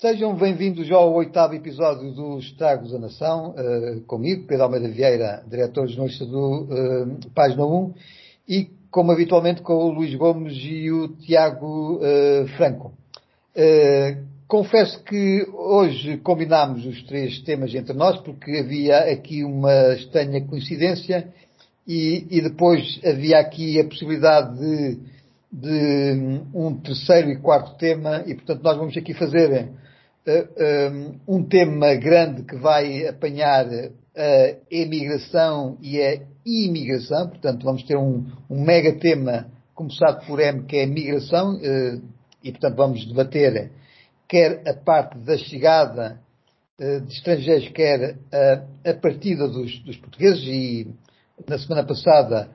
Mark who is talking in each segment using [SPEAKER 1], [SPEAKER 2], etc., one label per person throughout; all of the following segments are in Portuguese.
[SPEAKER 1] Sejam bem-vindos ao oitavo episódio do Estragos da Nação, uh, comigo, Pedro Almeida Vieira, diretor jornalista do uh, Página 1, e, como habitualmente, com o Luís Gomes e o Tiago uh, Franco. confesso que hoje combinámos os três temas entre nós, porque havia aqui uma estranha coincidência e, e depois havia aqui a possibilidade de, de um terceiro e quarto tema, e portanto nós vamos aqui fazer um tema grande que vai apanhar a emigração e a imigração, portanto vamos ter um, um mega tema começado por M, que é a migração, uh, e portanto vamos debater quer a parte da chegada uh, de estrangeiros, quer a, a partida dos, dos, portugueses, e na semana passada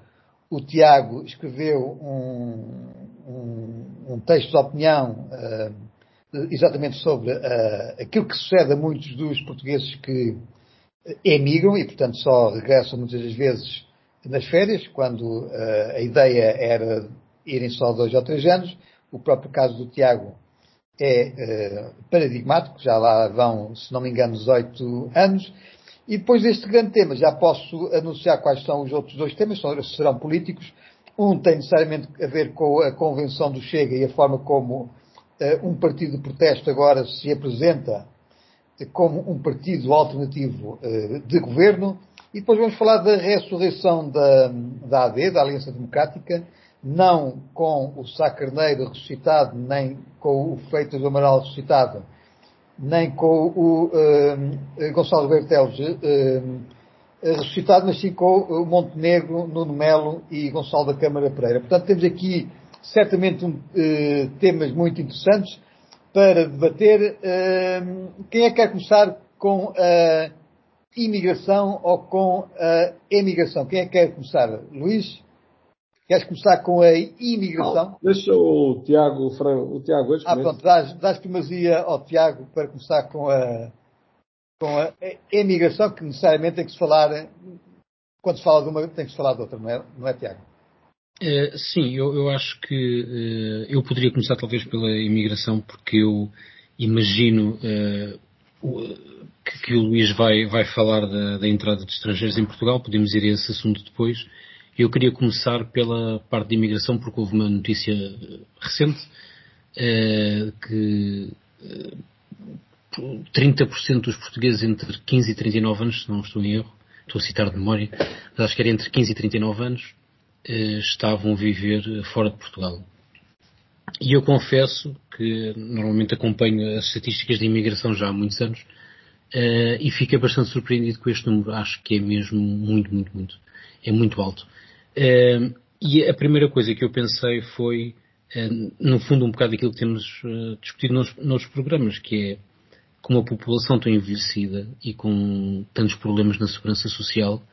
[SPEAKER 1] o Tiago escreveu um, um, um texto de opinião exatamente sobre uh, aquilo que sucede a muitos dos portugueses que emigram e, portanto, só regressam muitas das vezes nas férias, quando uh, a ideia era irem só dois ou três anos. O próprio caso do Tiago é uh, paradigmático, já lá vão, se não me engano, 18 anos. E depois deste grande tema, já posso anunciar quais são os outros dois temas, serão políticos. Um tem necessariamente a ver com a convenção do Chega e a forma como um partido de protesto agora se apresenta como um partido alternativo eh, de governo. E depois vamos falar da ressurreição da, da AD, da Aliança Democrática, não com o Sá Carneiro ressuscitado, nem com o Freitas do Amaral ressuscitado, nem com o uh, Gonçalo Bertelos uh, ressuscitado, mas sim com o Montenegro, Nuno Melo e Gonçalo da Câmara Pereira. Portanto, temos aqui certamente um, uh, temas muito interessantes para debater. Uh, quem é que quer começar com a imigração ou com a emigração? Quem é que quer começar? Luís? Queres começar com a imigração?
[SPEAKER 2] Não, deixa o Tiago, o Tiago hoje.
[SPEAKER 1] Ah, pronto, dás, dás primazia ao Tiago para começar com a, com a emigração, que necessariamente tem que se falar, quando se fala de uma, tem que se falar de outra, não é, não é Tiago?
[SPEAKER 3] Uh, sim, eu, eu, acho que uh, eu poderia começar talvez pela imigração, porque eu imagino uh, o, que, que, o Luís vai, vai falar da, da, entrada de estrangeiros em Portugal, podemos ir a esse assunto depois. Eu queria começar pela parte de imigração, porque houve uma notícia recente que 30% dos portugueses entre 15 e 39 anos, se não estou em erro, estou a citar de memória, mas acho que era entre 15 e 39 anos, eh, estavam a viver fora de Portugal. E eu confesso que normalmente acompanho as estatísticas de imigração já há muitos anos uh, e fiquei bastante surpreendido com este número. Acho que é mesmo muito, muito, muito. É muito alto. Uh, e a primeira coisa que eu pensei foi, uh, no fundo, um bocado aquilo que temos discutido nos, nos programas, que é com uma população tão envelhecida e com tantos problemas na segurança social,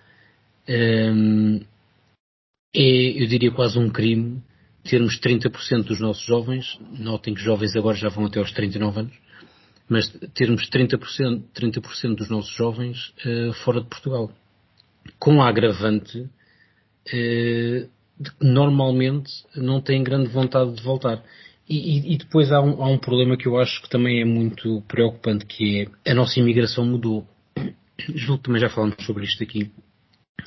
[SPEAKER 3] é, eu diria, quase um crime termos 30% dos nossos jovens, notem que jovens agora já vão até aos 39 anos, mas termos 30%, 30% dos nossos jovens uh, fora de Portugal. Com a agravante uh, de que normalmente não têm grande vontade de voltar. E, e, e depois há um, há um, problema que eu acho que também é muito preocupante, que é a nossa imigração mudou. Julgo que também já falamos sobre isto aqui.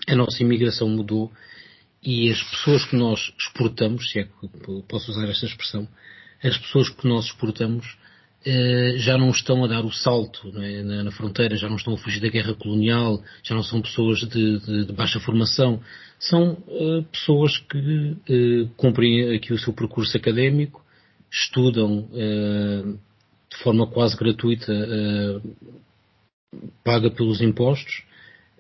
[SPEAKER 3] A nossa imigração mudou e as pessoas que nós exportamos, se é que posso usar esta expressão, as pessoas que nós exportamos eh, já não estão a dar o salto é? na, na, fronteira, já não estão a fugir da guerra colonial, já não são pessoas de, de, de baixa formação, são eh, pessoas que eh, cumprem aqui o seu percurso académico, estudam de forma quase gratuita, paga pelos impostos,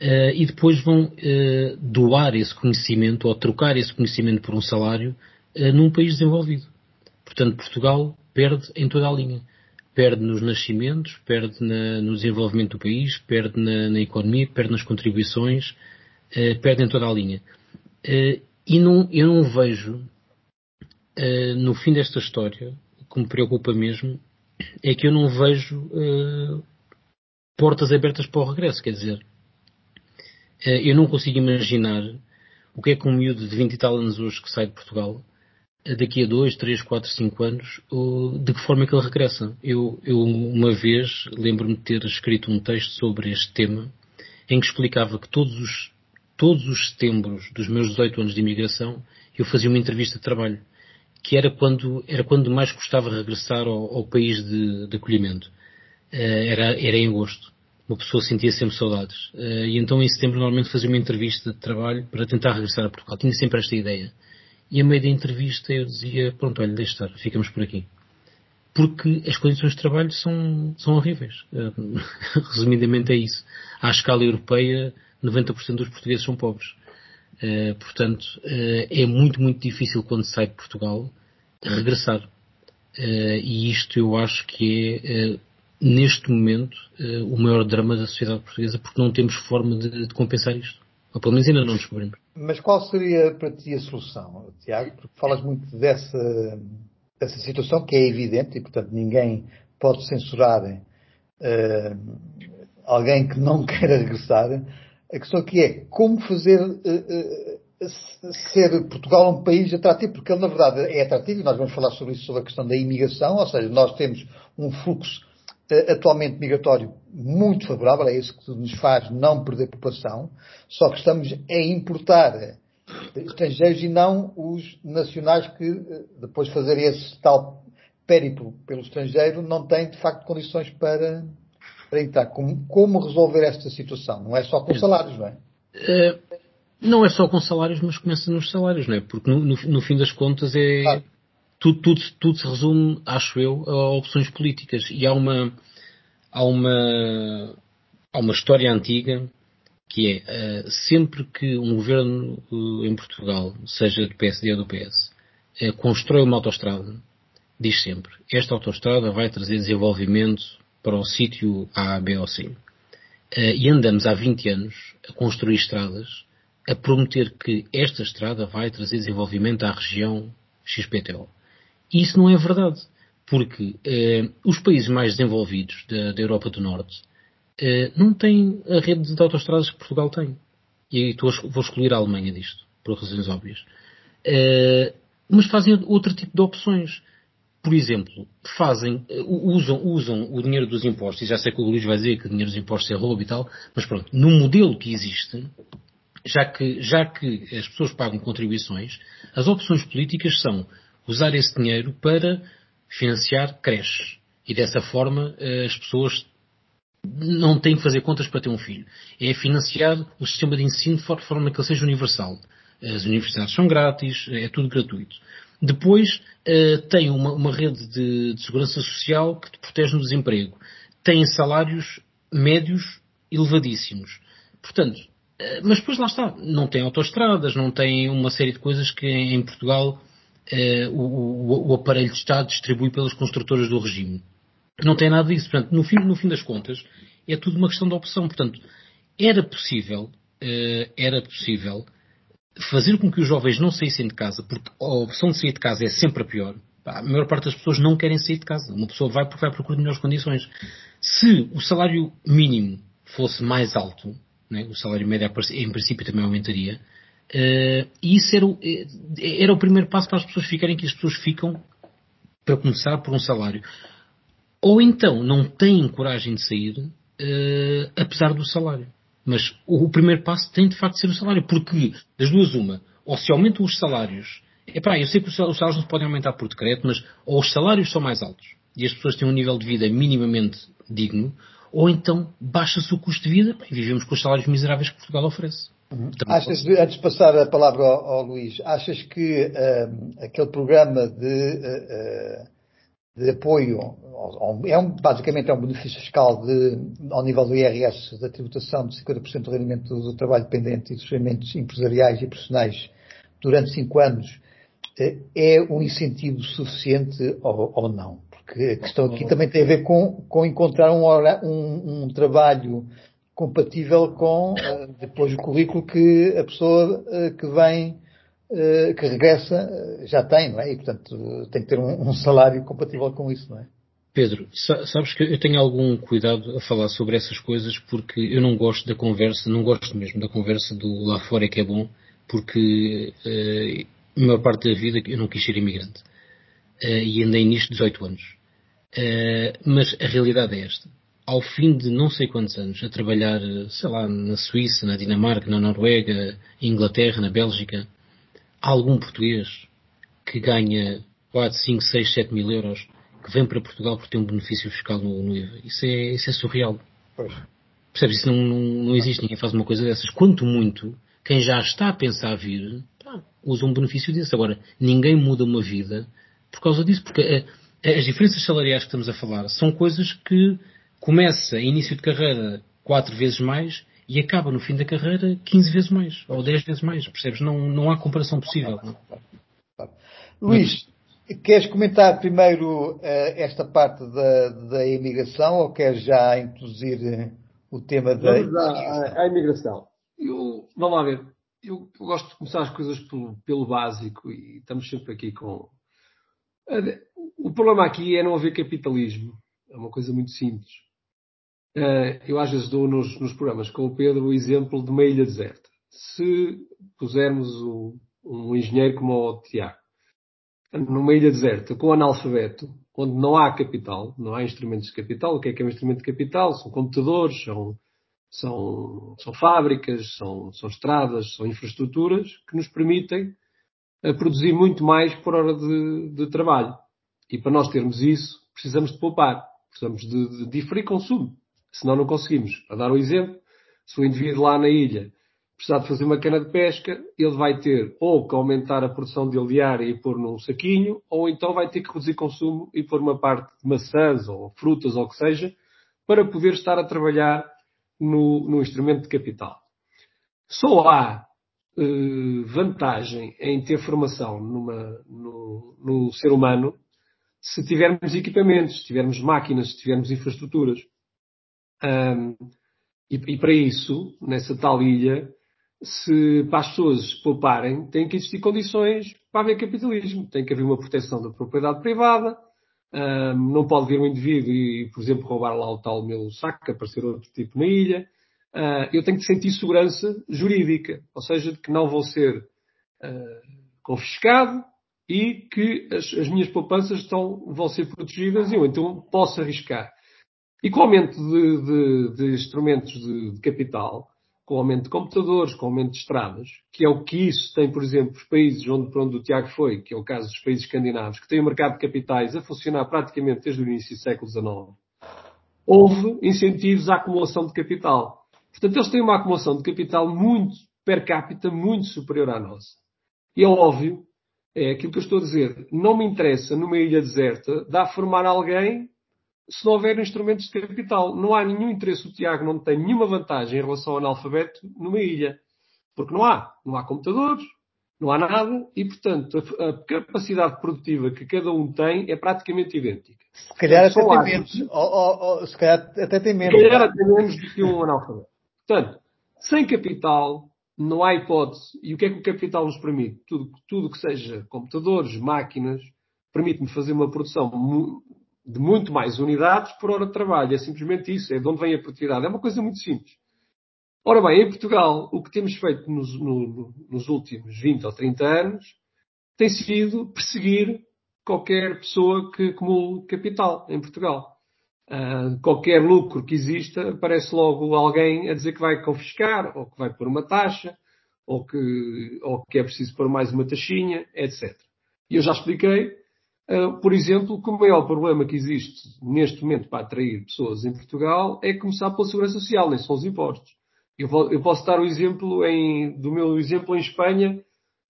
[SPEAKER 3] Uh, e depois vão uh, doar esse conhecimento ou trocar esse conhecimento por um salário uh, num país desenvolvido. Portanto, Portugal perde em toda a linha. Perde nos nascimentos, perde na, no desenvolvimento do país, perde na, na economia, perde nas contribuições, perde em toda a linha. e não, eu não vejo, no fim desta história, o que me preocupa mesmo, é que eu não vejo portas abertas para o regresso. Quer dizer, eh, eu não consigo imaginar o que é que um miúdo de 20 e tal anos hoje que sai de Portugal daqui a dois, três, quatro, cinco anos, de que forma é que ele regressa. Eu, eu uma vez lembro-me de ter escrito um texto sobre este tema em que explicava que todos os, todos os setembros dos meus 18 anos de imigração eu fazia uma entrevista de trabalho, que era quando, era quando mais gostava de regressar ao, ao país de, de acolhimento. Uh, era, era em agosto. Uma pessoa sentia sempre saudades. Uh, e então em setembro normalmente fazia uma entrevista de trabalho para tentar regressar a Portugal. Tinha sempre esta ideia. E a meio da entrevista eu dizia, pronto, olha, deixa estar, ficamos por aqui. Porque as condições de trabalho são, são horríveis. Uh, resumidamente é isso. À escala europeia, 90% dos portugueses são pobres. Uh, portanto, é muito, muito difícil quando sai de Portugal regressar. E isto eu acho que é, neste momento, o maior drama da sociedade portuguesa, porque não temos forma de, de, compensar isto. Ou pelo menos ainda não descobrimos.
[SPEAKER 1] Mas qual seria para ti a solução, Tiago? Porque falas muito dessa, dessa situação que é evidente e, portanto, ninguém pode censurar alguém que não queira regressar. A questão aqui é como fazer uh, uh, ser Portugal um país atrativo, porque ele na verdade é atrativo, e nós vamos falar sobre isso, sobre a questão da imigração, ou seja, nós temos um fluxo uh, atualmente migratório muito favorável, é isso que nos faz não perder população, só que estamos a importar estrangeiros e não os nacionais que depois de fazerem esse tal périplo pelo estrangeiro não têm de facto condições para para como, como resolver esta situação. Não é só com salários, não é?
[SPEAKER 3] é não é só com salários, mas começa nos salários, não é? Porque no, no, no fim das contas é. Ah. Tudo, tudo, tudo se resume, acho eu, a opções políticas. E há uma. Há uma. Há uma história antiga que é uh, sempre que um governo uh, em Portugal, seja do PSD ou do PS, uh, constrói uma autoestrada, diz sempre, esta autoestrada vai trazer desenvolvimento para o sítio A, B ou C. E andamos há 20 anos a construir estradas, a prometer que esta estrada vai trazer desenvolvimento à região XPTO. E isso não é verdade, porque uh, os países mais desenvolvidos da, da Europa do Norte uh, não têm a rede de autoestradas que Portugal tem. E estou, vou excluir a Alemanha disto, por razões óbvias. mas fazem outro tipo de opções por exemplo, fazem, usam, usam o dinheiro dos impostos, e já sei que o Luís vai dizer que o dinheiro dos impostos é roubo e tal, mas pronto, no modelo que existe, já que, já que as pessoas pagam contribuições, as opções políticas são usar esse dinheiro para financiar creches. E dessa forma eh, as pessoas não têm que fazer contas para ter um filho. É financiar o sistema de ensino de forma que ele seja universal. As universidades são grátis, é tudo gratuito. Depois uh, tem uma, rede de, de, segurança social que te protege no desemprego. Tem salários médios elevadíssimos. Portanto, uh, mas depois lá está, não tem autoestradas, não tem uma série de coisas que em Portugal uh, o, o, aparelho de Estado distribui pelas construtoras do regime. Não tem nada disso. Portanto, no fim, no fim das contas, é tudo uma questão de opção. Portanto, era possível, era possível fazer com que os jovens não saíssem de casa, porque a opção de sair de casa é sempre a pior. A maior parte das pessoas não querem sair de casa. Uma pessoa vai porque vai procurar melhores condições. Se o salário mínimo fosse mais alto, né, o salário médio em princípio também aumentaria, uh, e isso era o, eh, era o primeiro passo para as pessoas ficarem que as pessoas ficam, para começar, por um salário. Ou então não têm coragem de sair, uh, apesar do salário. Mas o, o primeiro passo tem de facto de ser o salário, porque das duas uma, ou se aumentam os salários, epá, eu sei que os salários não se podem aumentar por decreto, mas ou os salários são mais altos e as pessoas têm um nível de vida minimamente digno, ou então baixa-se o custo de vida e vivemos com os salários miseráveis que Portugal oferece.
[SPEAKER 1] Uhum. Achas, antes de passar a palavra ao, ao Luís, achas que uh, aquele programa de uh, de apoio, é um, basicamente é um benefício fiscal de, ao nível do IRS da tributação de 50% do rendimento do, trabalho dependente e dos rendimentos empresariais e profissionais durante 5 anos, eh, é um incentivo suficiente ou, ou, não? Porque a questão aqui também tem a ver com, com encontrar um, um, um trabalho compatível com eh, depois o currículo que a pessoa eh, que vem eh, que regressa já tem, não é? E, portanto, tem que ter um, salário compatível com isso, não é?
[SPEAKER 3] Pedro, sabes que eu tenho algum cuidado a falar sobre essas coisas porque eu não gosto da conversa, não gosto mesmo da conversa do lá fora é que é bom, porque a maior parte da vida eu não quis ser imigrante. E andei nisto 18 anos. Mas a realidade é esta. Ao fim de não sei quantos anos a trabalhar, sei lá, na Suíça, na Dinamarca, na Noruega, Inglaterra, na Bélgica, há algum português que ganha 4, 5, 6, 7 mil euros que vem para Portugal porque tem um benefício fiscal no, no IVA. Isso é, isso é surreal. Pois. Percebes? Isso não, não, não existe. Ninguém faz uma coisa dessas. Quanto muito, quem já está a pensar vir, pá, usa um benefício desse. Agora, ninguém muda uma vida por causa disso. Porque a, eh, as diferenças salariais que estamos a falar são coisas que começa início de carreira quatro vezes mais e acaba no fim da carreira 15 vezes mais, ou 10 vezes mais, percebes? Não, não há comparação possível.
[SPEAKER 1] Luís, queres comentar primeiro uh, esta parte da, da imigração ou queres já introduzir eh, o tema da
[SPEAKER 2] Vamos à, à imigração? Eu, vamos lá ver. Eu, eu, gosto de começar as coisas pelo, pelo básico e estamos sempre aqui com. O problema aqui é não haver capitalismo. É uma coisa muito simples. Uh, eu às vezes dou nos, nos, programas com o Pedro o exemplo de uma ilha deserta. Se pusermos o, um engenheiro como o Tiago numa ilha deserta com analfabeto, onde não há capital, não há instrumentos de capital, o que é que é um instrumento de capital? São computadores, são, são, são fábricas, são, são estradas, são infraestruturas que nos permitem eh, produzir muito mais por hora de, de trabalho. E para nós termos isso, precisamos de poupar, precisamos de, de diferir consumo senão não conseguimos. A dar um exemplo, se o indivíduo lá na ilha precisar de fazer uma cana de pesca, ele vai ter ou que aumentar a produção dele diária e pôr num saquinho, ou então vai ter que reduzir consumo e pôr uma parte de maçãs ou frutas ou o que seja, para poder estar a trabalhar no, no instrumento de capital. Só há eh, vantagem em ter formação numa, no, no ser humano se tivermos equipamentos, se tivermos máquinas, se tivermos infraestruturas. Um, e, e, para isso, nessa tal ilha, se para as pessoas pouparem, tem que existir condições para haver capitalismo. Tem que haver uma proteção da propriedade privada. Um, não pode vir um indivíduo e, por exemplo, roubar lá o tal meu saco, aparecer outro tipo na ilha. Uh, eu tenho que sentir segurança jurídica, ou seja, de que não vou ser uh, confiscado e que as, as minhas poupanças estão, vão ser protegidas e eu então posso arriscar. E com o aumento de, de, de instrumentos de, de, capital, com o aumento de computadores, com o aumento de estradas, que é o que isso tem, por exemplo, os países onde, por onde o Tiago foi, que é o caso dos países escandinavos, que têm o mercado de capitais a funcionar praticamente desde o início do século XIX, houve incentivos à acumulação de capital. Portanto, eles têm uma acumulação de capital muito, per capita, muito superior à nossa. E é óbvio, é aquilo que eu estou a dizer, não me interessa numa ilha deserta dar a formar alguém se não houver instrumentos de capital. Não há nenhum interesse. O Tiago não tem nenhuma vantagem em relação ao analfabeto numa ilha. Porque não há. Não há computadores, não há nada e, portanto, a, a capacidade produtiva que cada um tem é praticamente idêntica.
[SPEAKER 1] Se calhar até tem menos. Ou, ou, ou, se calhar até tem menos.
[SPEAKER 2] Se calhar até menos do que um analfabeto. Portanto, sem capital, não há hipótese. E o que é que o capital nos permite? Tudo, tudo que seja computadores, máquinas, permite-me fazer uma produção de muito mais unidades por hora de trabalho. É simplesmente isso. É de onde vem a produtividade. É uma coisa muito simples. Ora bem, em Portugal, o que temos feito nos, no, nos últimos 20 ou 30 anos tem sido perseguir qualquer pessoa que acumule capital em Portugal. Uh, qualquer lucro que exista, aparece logo alguém a dizer que vai confiscar, ou que vai pôr uma taxa, ou que, ou que é preciso pôr mais uma taxinha, etc. E eu já expliquei por exemplo, que o maior problema que existe neste momento para atrair pessoas em Portugal é começar pela segurança social, nem são os impostos. Eu, vou, eu posso dar o exemplo em, do meu exemplo em Espanha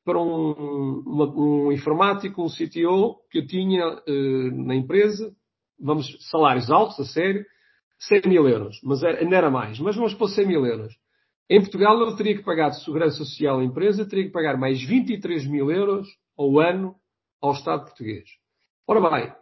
[SPEAKER 2] para um, uma, um informático, um CTO que eu tinha uh, na empresa, vamos, salários altos, a sério, 100 mil euros, mas era, era mais, mas vamos pôr 100 mil euros. Em Portugal eu teria que pagar de segurança social à empresa, teria que pagar mais 23 mil euros ao ano ao Estado português. Ora bem,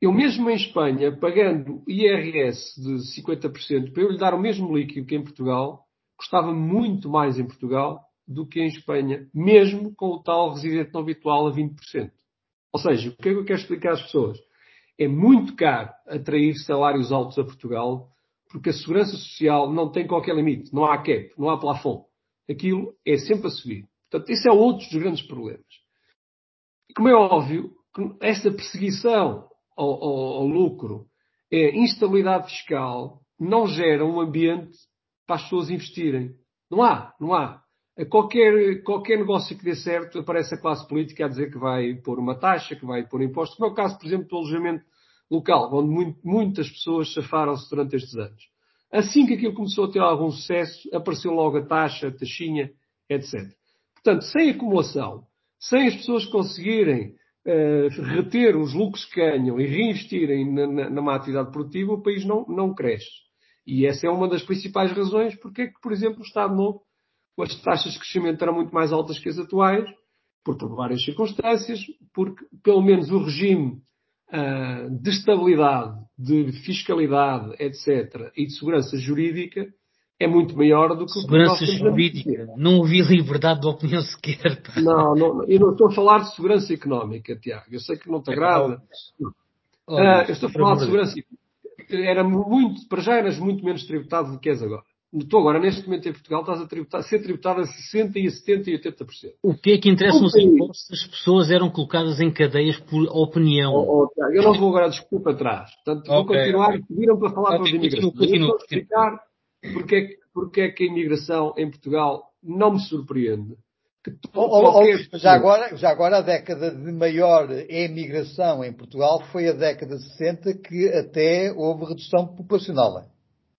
[SPEAKER 2] eu mesmo em Espanha, pagando IRS de 50%, para eu lhe dar o mesmo líquido que em Portugal, custava muito mais em Portugal do que em Espanha, mesmo com o tal residente não habitual a 20%. Ou seja, o que é que eu quero explicar às pessoas? É muito caro atrair salários altos a Portugal, porque a segurança social não tem qualquer limite, não há cap, não há plafond. Aquilo é sempre a subir. Portanto, esse é outro dos grandes problemas. como é óbvio, esta perseguição ao, ao, ao lucro, é instabilidade fiscal, não gera um ambiente para as pessoas investirem. Não há, não há. Qualquer, qualquer negócio que dê certo, aparece a classe política a dizer que vai pôr uma taxa, que vai pôr impostos, como é o caso, por exemplo, do alojamento local, onde muito, muitas pessoas safaram-se durante estes anos. Assim que aquilo começou a ter algum sucesso, apareceu logo a taxa, a taxinha, etc. Portanto, sem acumulação, sem as pessoas conseguirem uh, reter os lucros que ganham e reinvestirem na, na, numa atividade produtiva, o país não, não cresce. E essa é uma das principais razões porque é que, por exemplo, o Estado Novo, as taxas de crescimento eram muito mais altas que as atuais, por, por várias circunstâncias, porque pelo menos o regime uh, de estabilidade, de fiscalidade, etc., e de segurança jurídica é muito maior do que
[SPEAKER 3] segurança o que Segurança jurídica. Não ouvi liberdade de opinião sequer.
[SPEAKER 2] Pá. Não, não, eu não estou a falar de segurança económica, Tiago. Eu sei que não te é agrada. Uh, eu estou a falar de segurança Era muito, para já eras muito menos tributado do que és agora. Estou agora, neste momento em Portugal, estás a, tributar, ser tributado a 60%, e a 70% e 80%.
[SPEAKER 3] O que é que interessa nos impostos? As pessoas eram colocadas em cadeias por opinião.
[SPEAKER 2] Oh, oh, eu não vou agora discutir para trás. Portanto, okay, vou continuar. Okay. Pediram para falar okay, para os imigrantes. Continua, explicar porque é, que, porque é que a imigração em Portugal não me surpreende.
[SPEAKER 1] já, agora, já agora a década de maior emigração em Portugal foi a década de 60 que até houve redução populacional.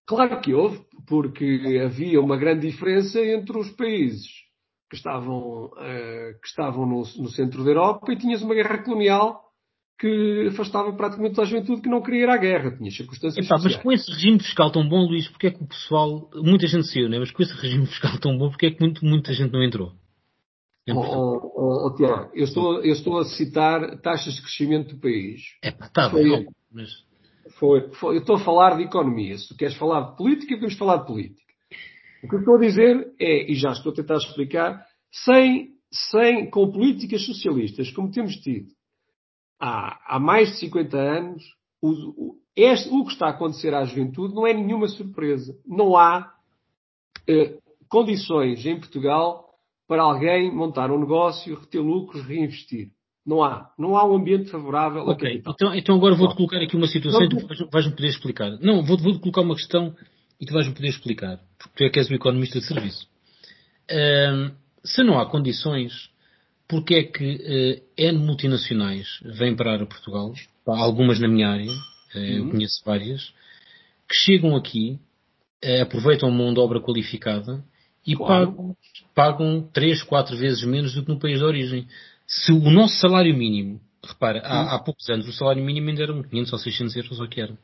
[SPEAKER 2] Claro que houve, porque havia uma grande diferença entre os países que estavam, uh, que estavam no, no, centro da Europa e tinhas uma guerra colonial que afastava praticamente toda a juventude que não queria ir à guerra, tinha circunstâncias
[SPEAKER 3] Epá, Mas com esse regime fiscal tão bom, Luís, porque é que o pessoal, muita gente saiu, né? mas com esse regime fiscal tão bom, porque é que muito, muita gente não entrou?
[SPEAKER 2] Oh, oh, oh, oh, Tiago, eu estou, eu estou a citar taxas de crescimento do país.
[SPEAKER 3] É pá, está bem, mas
[SPEAKER 2] foi, foi, eu estou a falar de economia. Se tu queres falar de política, podemos falar de política. O que eu estou a dizer é, e já estou a tentar explicar, sem, sem, com políticas socialistas, como temos tido há, há mais de 50 anos, o, o, este, o que está a acontecer à juventude não é nenhuma surpresa. Não há eh, condições em Portugal para alguém montar um negócio, reter lucros, reinvestir. Não há. Não há um ambiente favorável
[SPEAKER 3] Ok, então, então agora vou-te colocar aqui uma situação não, e tu vais-me poder explicar. Não, vou-te vou colocar uma questão e tu vais-me poder explicar. Porque tu é que és o economista de serviço. Se não há condições, porque é que uh, N multinacionais vêm parar a Portugal, algumas na minha área, uh, uhum. eu conheço várias, que chegam aqui, uh, aproveitam mão de obra qualificada e claro. pagam, pagam 3, 4 vezes menos do que no país de origem se o nosso salário mínimo, repara, há, há, poucos anos o salário mínimo ainda era 500 ou 600 euros ou que era.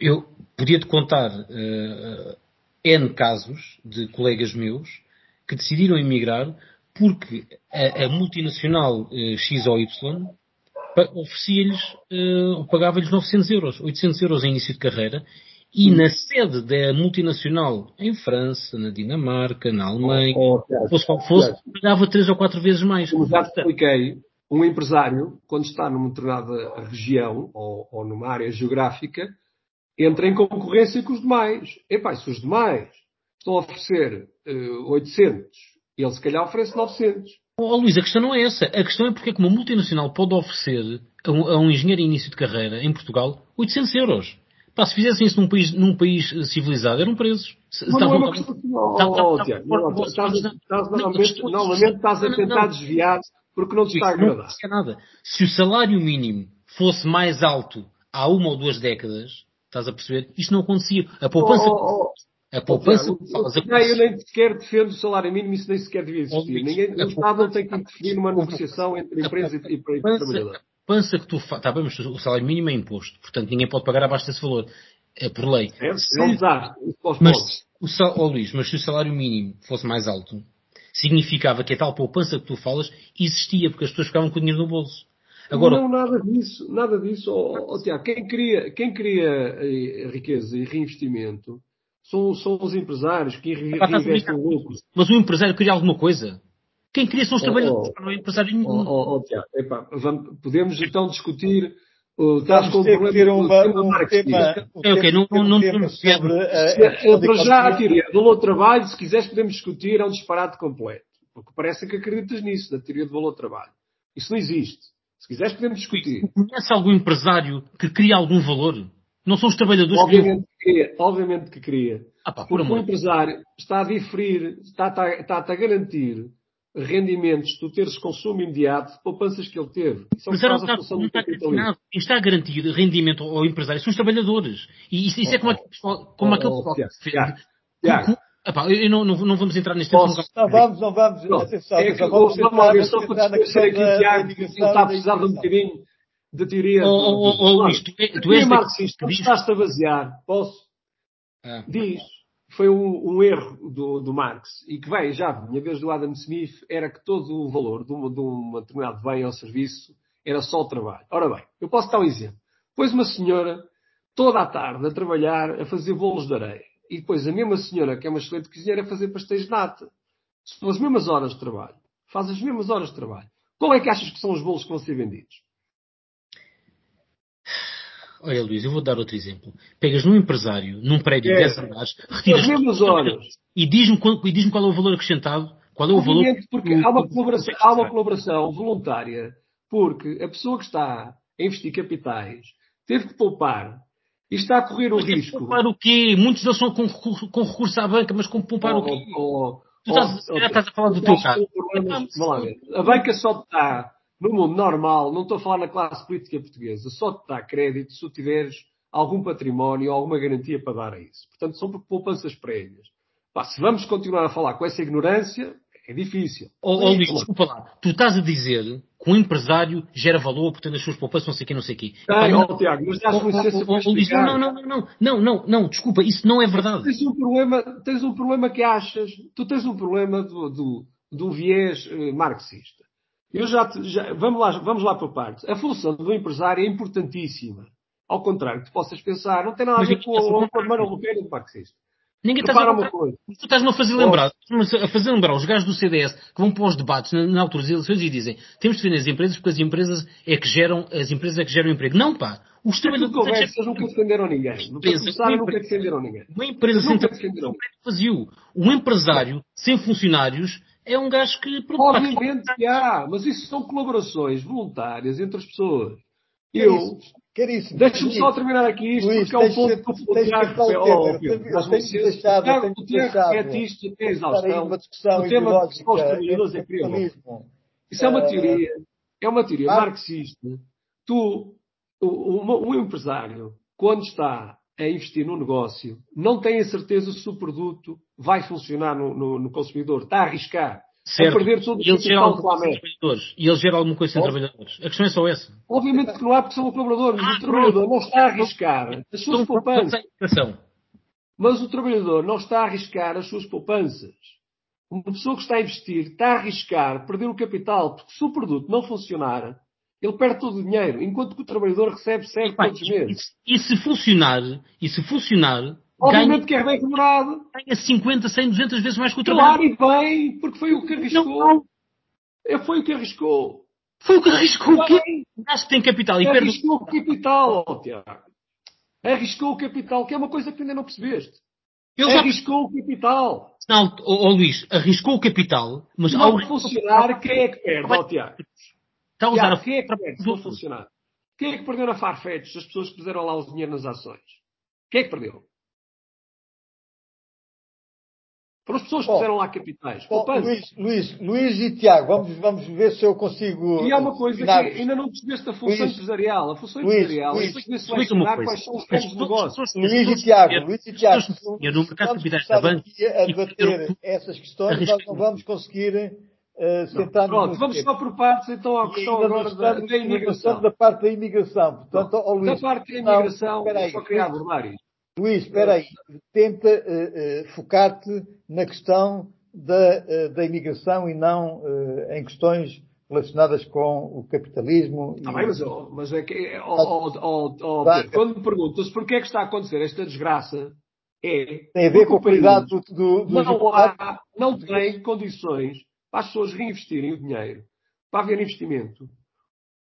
[SPEAKER 3] Eu podia-te contar uh, N casos de colegas meus que decidiram emigrar porque a, a multinacional uh, X ou Y oferecia-lhes, uh, pagava-lhes 900 euros, 800 euros em início de carreira e na sede da multinacional em França, na Dinamarca, na Alemanha, oh, oh, fosse qual fosse, pagava três ou quatro vezes mais.
[SPEAKER 2] Como já te expliquei, um empresário, quando está numa determinada região ou, ou numa área geográfica, entra em concorrência com os demais. Epá, se os demais estão a oferecer uh, 800, ele se calhar oferece 900.
[SPEAKER 3] Oh, Luís, a questão não é essa. A questão é porque é que uma multinacional pode oferecer a um, a um engenheiro em início de carreira em Portugal 800 euros. Pá, se fizessem isso num país, num país civilizado, eram presos.
[SPEAKER 2] Mas não é uma questão Novamente estás a tentar desviar porque não te está a agradar.
[SPEAKER 3] Não nada. Se o salário mínimo fosse mais alto há uma ou duas décadas, estás a perceber? Isto não acontecia. A poupança...
[SPEAKER 2] A poupança. eu nem sequer defendo o salário mínimo, isso nem sequer devia existir. Ninguém, o Estado não tem que interferir numa negociação entre empresa e, e trabalhador
[SPEAKER 3] poupança que tu fazes. Está bem, mas o salário mínimo é imposto. Portanto, ninguém pode pagar abaixo desse valor. É por lei.
[SPEAKER 2] É, se, não dá.
[SPEAKER 3] Mas, o sal, oh, Luís, mas se o salário mínimo fosse mais alto, significava que a tal poupança que tu falas existia, porque as pessoas ficavam com o dinheiro no bolso.
[SPEAKER 2] Agora, não, nada disso, nada disso. Oh, oh, Tiago, quem cria, quem cria eh, riqueza e reinvestimento são, são os empresários que reinvestem lucros.
[SPEAKER 3] Mas o empresário cria alguma coisa. Quem cria são os trabalhadores, oh, oh, não é empresário nenhum.
[SPEAKER 2] Oh, oh, Tiago, epá, vamos, podemos então discutir
[SPEAKER 1] Uh, estás com um problema uma, um tema, tema,
[SPEAKER 3] um okay, não, não, não,
[SPEAKER 2] sobre a, Para já a teoria do valor trabalho, se quiseres podemos discutir, é um disparate completo. Porque parece que acreditas nisso, na teoria do valor trabalho. Isso não existe. Se quiseres podemos discutir.
[SPEAKER 3] Conhece algum empresário que cria algum valor? Não são os trabalhadores
[SPEAKER 2] obviamente que queria. Obviamente que queria.
[SPEAKER 3] Ah, pá,
[SPEAKER 2] Porque o empresário está a diferir, está-te está a garantir rendimentos, tu teres consumo imediato de poupanças que ele teve.
[SPEAKER 3] Isso é Mas era, está, não está, nada. Quem está a garantir rendimento ao empresário são os trabalhadores. E isso, isso é como, oh, como oh, aquele pessoal que Epá, eu não, não, não, vamos entrar neste
[SPEAKER 1] Posso, Não vamos, não vamos. Não. Atenção,
[SPEAKER 2] é que, vamos, vamos ver, só para esclarecer aqui, Tiago, ele está a precisar de um bocadinho de teoria.
[SPEAKER 3] Oh, oh, oh, tu, tu és
[SPEAKER 2] marxista, estás-te a basear. Posso? Ah. Diz, foi um, um, erro do, do Marx e que veio já, minha vez do Adam Smith, era que todo o valor de, uma, de um determinado bem ou serviço era só o trabalho. Ora bem, eu posso dar um exemplo. Pois uma senhora, toda a tarde, a trabalhar, a fazer bolos de areia e depois a mesma senhora, que é uma excelente cozinheira, a fazer pastéis de nata. São as mesmas horas de trabalho. Faz as mesmas horas de trabalho. Qual é que achas que são os bolos que vão ser vendidos?
[SPEAKER 3] Olha, Luís, eu vou dar outro exemplo. Pegas num empresário, num prédio de 10 andares,
[SPEAKER 2] retiras
[SPEAKER 3] e diz-me qual, diz qual é o valor acrescentado. Qual é o valor?
[SPEAKER 2] Porque há uma, colaboração, há uma colaboração voluntária, porque a pessoa que está a investir capitais teve que poupar e está a correr o
[SPEAKER 3] mas
[SPEAKER 2] risco.
[SPEAKER 3] Poupar o quê? Muitos deles são com, com recurso à banca, mas com poupar oh, o quê? Oh, tu estás, oh, estás, a falar do teu caso.
[SPEAKER 2] A banca só está, no mundo normal, não estou a falar na classe política portuguesa, só te dá crédito se tu tiveres algum património ou alguma garantia para dar a isso. Portanto, são poupanças prévias. Pá, se vamos continuar a falar com essa ignorância, é difícil.
[SPEAKER 3] Oh, oh Luís, desculpa lá. Tu estás a dizer que um empresário gera valor, portanto as suas poupanças, não sei o quê, não sei o quê.
[SPEAKER 2] Ah, não, oh, Tiago, mas dás-me licença para explicar.
[SPEAKER 3] Não, não, não, não, não, não, desculpa, isso não é verdade.
[SPEAKER 2] Tens um problema, tens um problema que achas, tu tens um problema do, do, do viés eh, marxista. Eu já, te, já, vamos lá, vamos lá por partes. A função do empresário é importantíssima. Ao contrário, tu possas pensar, não tem nada a ver com, com, com a Mano do marxista.
[SPEAKER 3] Ninguém está a Tu estás-me a fazer lembrar, a fazer lembrar os gajos do CDS que vão para os debates na, na altura das eleições e dizem temos de defender as empresas porque as empresas é que geram, as empresas é que geram emprego. Não, pá.
[SPEAKER 2] Os trabalhadores. Conversas nunca defenderam ninguém. Nunca começaram, nunca defenderam ninguém.
[SPEAKER 3] Uma empresa sem trabalhadores é vazio. Um empresário sem funcionários é um gajo que...
[SPEAKER 2] Obviamente que há, mas isso são colaborações voluntárias entre as pessoas. Eu, Caríssimo. Deixa-me só terminar aqui isto, Luís, porque é um ponto que o Tiago... Oh, Tiago, o Tiago repete isto até exaustão. O tema dos trabalhadores é crioulo. Isso é uma teoria. É uma teoria marxista. Tu, o empresário, quando está a investir no negócio, não tem a certeza se o produto vai funcionar no, no, no consumidor. Está a arriscar.
[SPEAKER 3] Certo. A perder todo o e ele gera alguma coisa trabalhadores. E ele gera alguma coisa sem trabalhadores. A questão é só essa.
[SPEAKER 2] Obviamente que não há porque são colaboradores. Ah, o trabalhador não está a arriscar as suas poupanças. Mas o trabalhador não está a arriscar as suas poupanças. Uma pessoa que está a investir está a arriscar perder o capital, porque se o produto não funcionar, ele perde todo o dinheiro, enquanto que o trabalhador recebe certo todos os meses.
[SPEAKER 3] E, se funcionar, e se funcionar,
[SPEAKER 2] Obviamente ganha, que é bem remunerado.
[SPEAKER 3] Ganha 50, 100, 200 vezes mais que o
[SPEAKER 2] trabalho. Claro, e bem, porque foi o que arriscou. Não. Foi o que arriscou.
[SPEAKER 3] Foi o que arriscou. O que tem capital e
[SPEAKER 2] perde... Arriscou o capital, oh, Tiago. Arriscou o capital, que é uma coisa que ainda não percebeste. Ele já... Arriscou o capital.
[SPEAKER 3] Não, oh, oh, Luís, arriscou o capital, mas
[SPEAKER 2] não ao funcionar, quem é que perde, oh, Tiago? Está a usar. Quem é que se não funcionar? Quem é que perdeu na Farfetch, as pessoas que puseram lá o dinheiro nas ações? Quem é que perdeu? Foram as pessoas que fizeram lá capitais.
[SPEAKER 1] Bom, Luís, Luís, Luís e Tiago, vamos, vamos ver se eu consigo.
[SPEAKER 2] E há uma coisa que ainda não percebeste a função Luís, empresarial. A função Luís, empresarial Luís, é selecionar quais são os de negócio.
[SPEAKER 1] Luís e Tiago, Luís e Tiago,
[SPEAKER 3] eu no mercado de capitais da banca.
[SPEAKER 1] a debater essas questões, nós não vamos conseguir uh, sentar
[SPEAKER 2] Pronto, vamos só por partes então à questão agora da, da imigração.
[SPEAKER 1] Da parte da imigração. Portanto,
[SPEAKER 2] ao Luís, da parte da imigração, não, só queria abordar isto.
[SPEAKER 1] Luís, espera aí. Tenta uh, uh, focar-te na questão da, da imigração e não em questões relacionadas com o capitalismo.
[SPEAKER 2] E... bem, mas, oh, mas é que, oh, oh, oh, quando me perguntas porquê é que está a acontecer esta desgraça, é.
[SPEAKER 1] Tem a ver com a qualidade do, do, do.
[SPEAKER 2] Não, há, não tem condições para as pessoas reinvestirem o dinheiro, para haver investimento,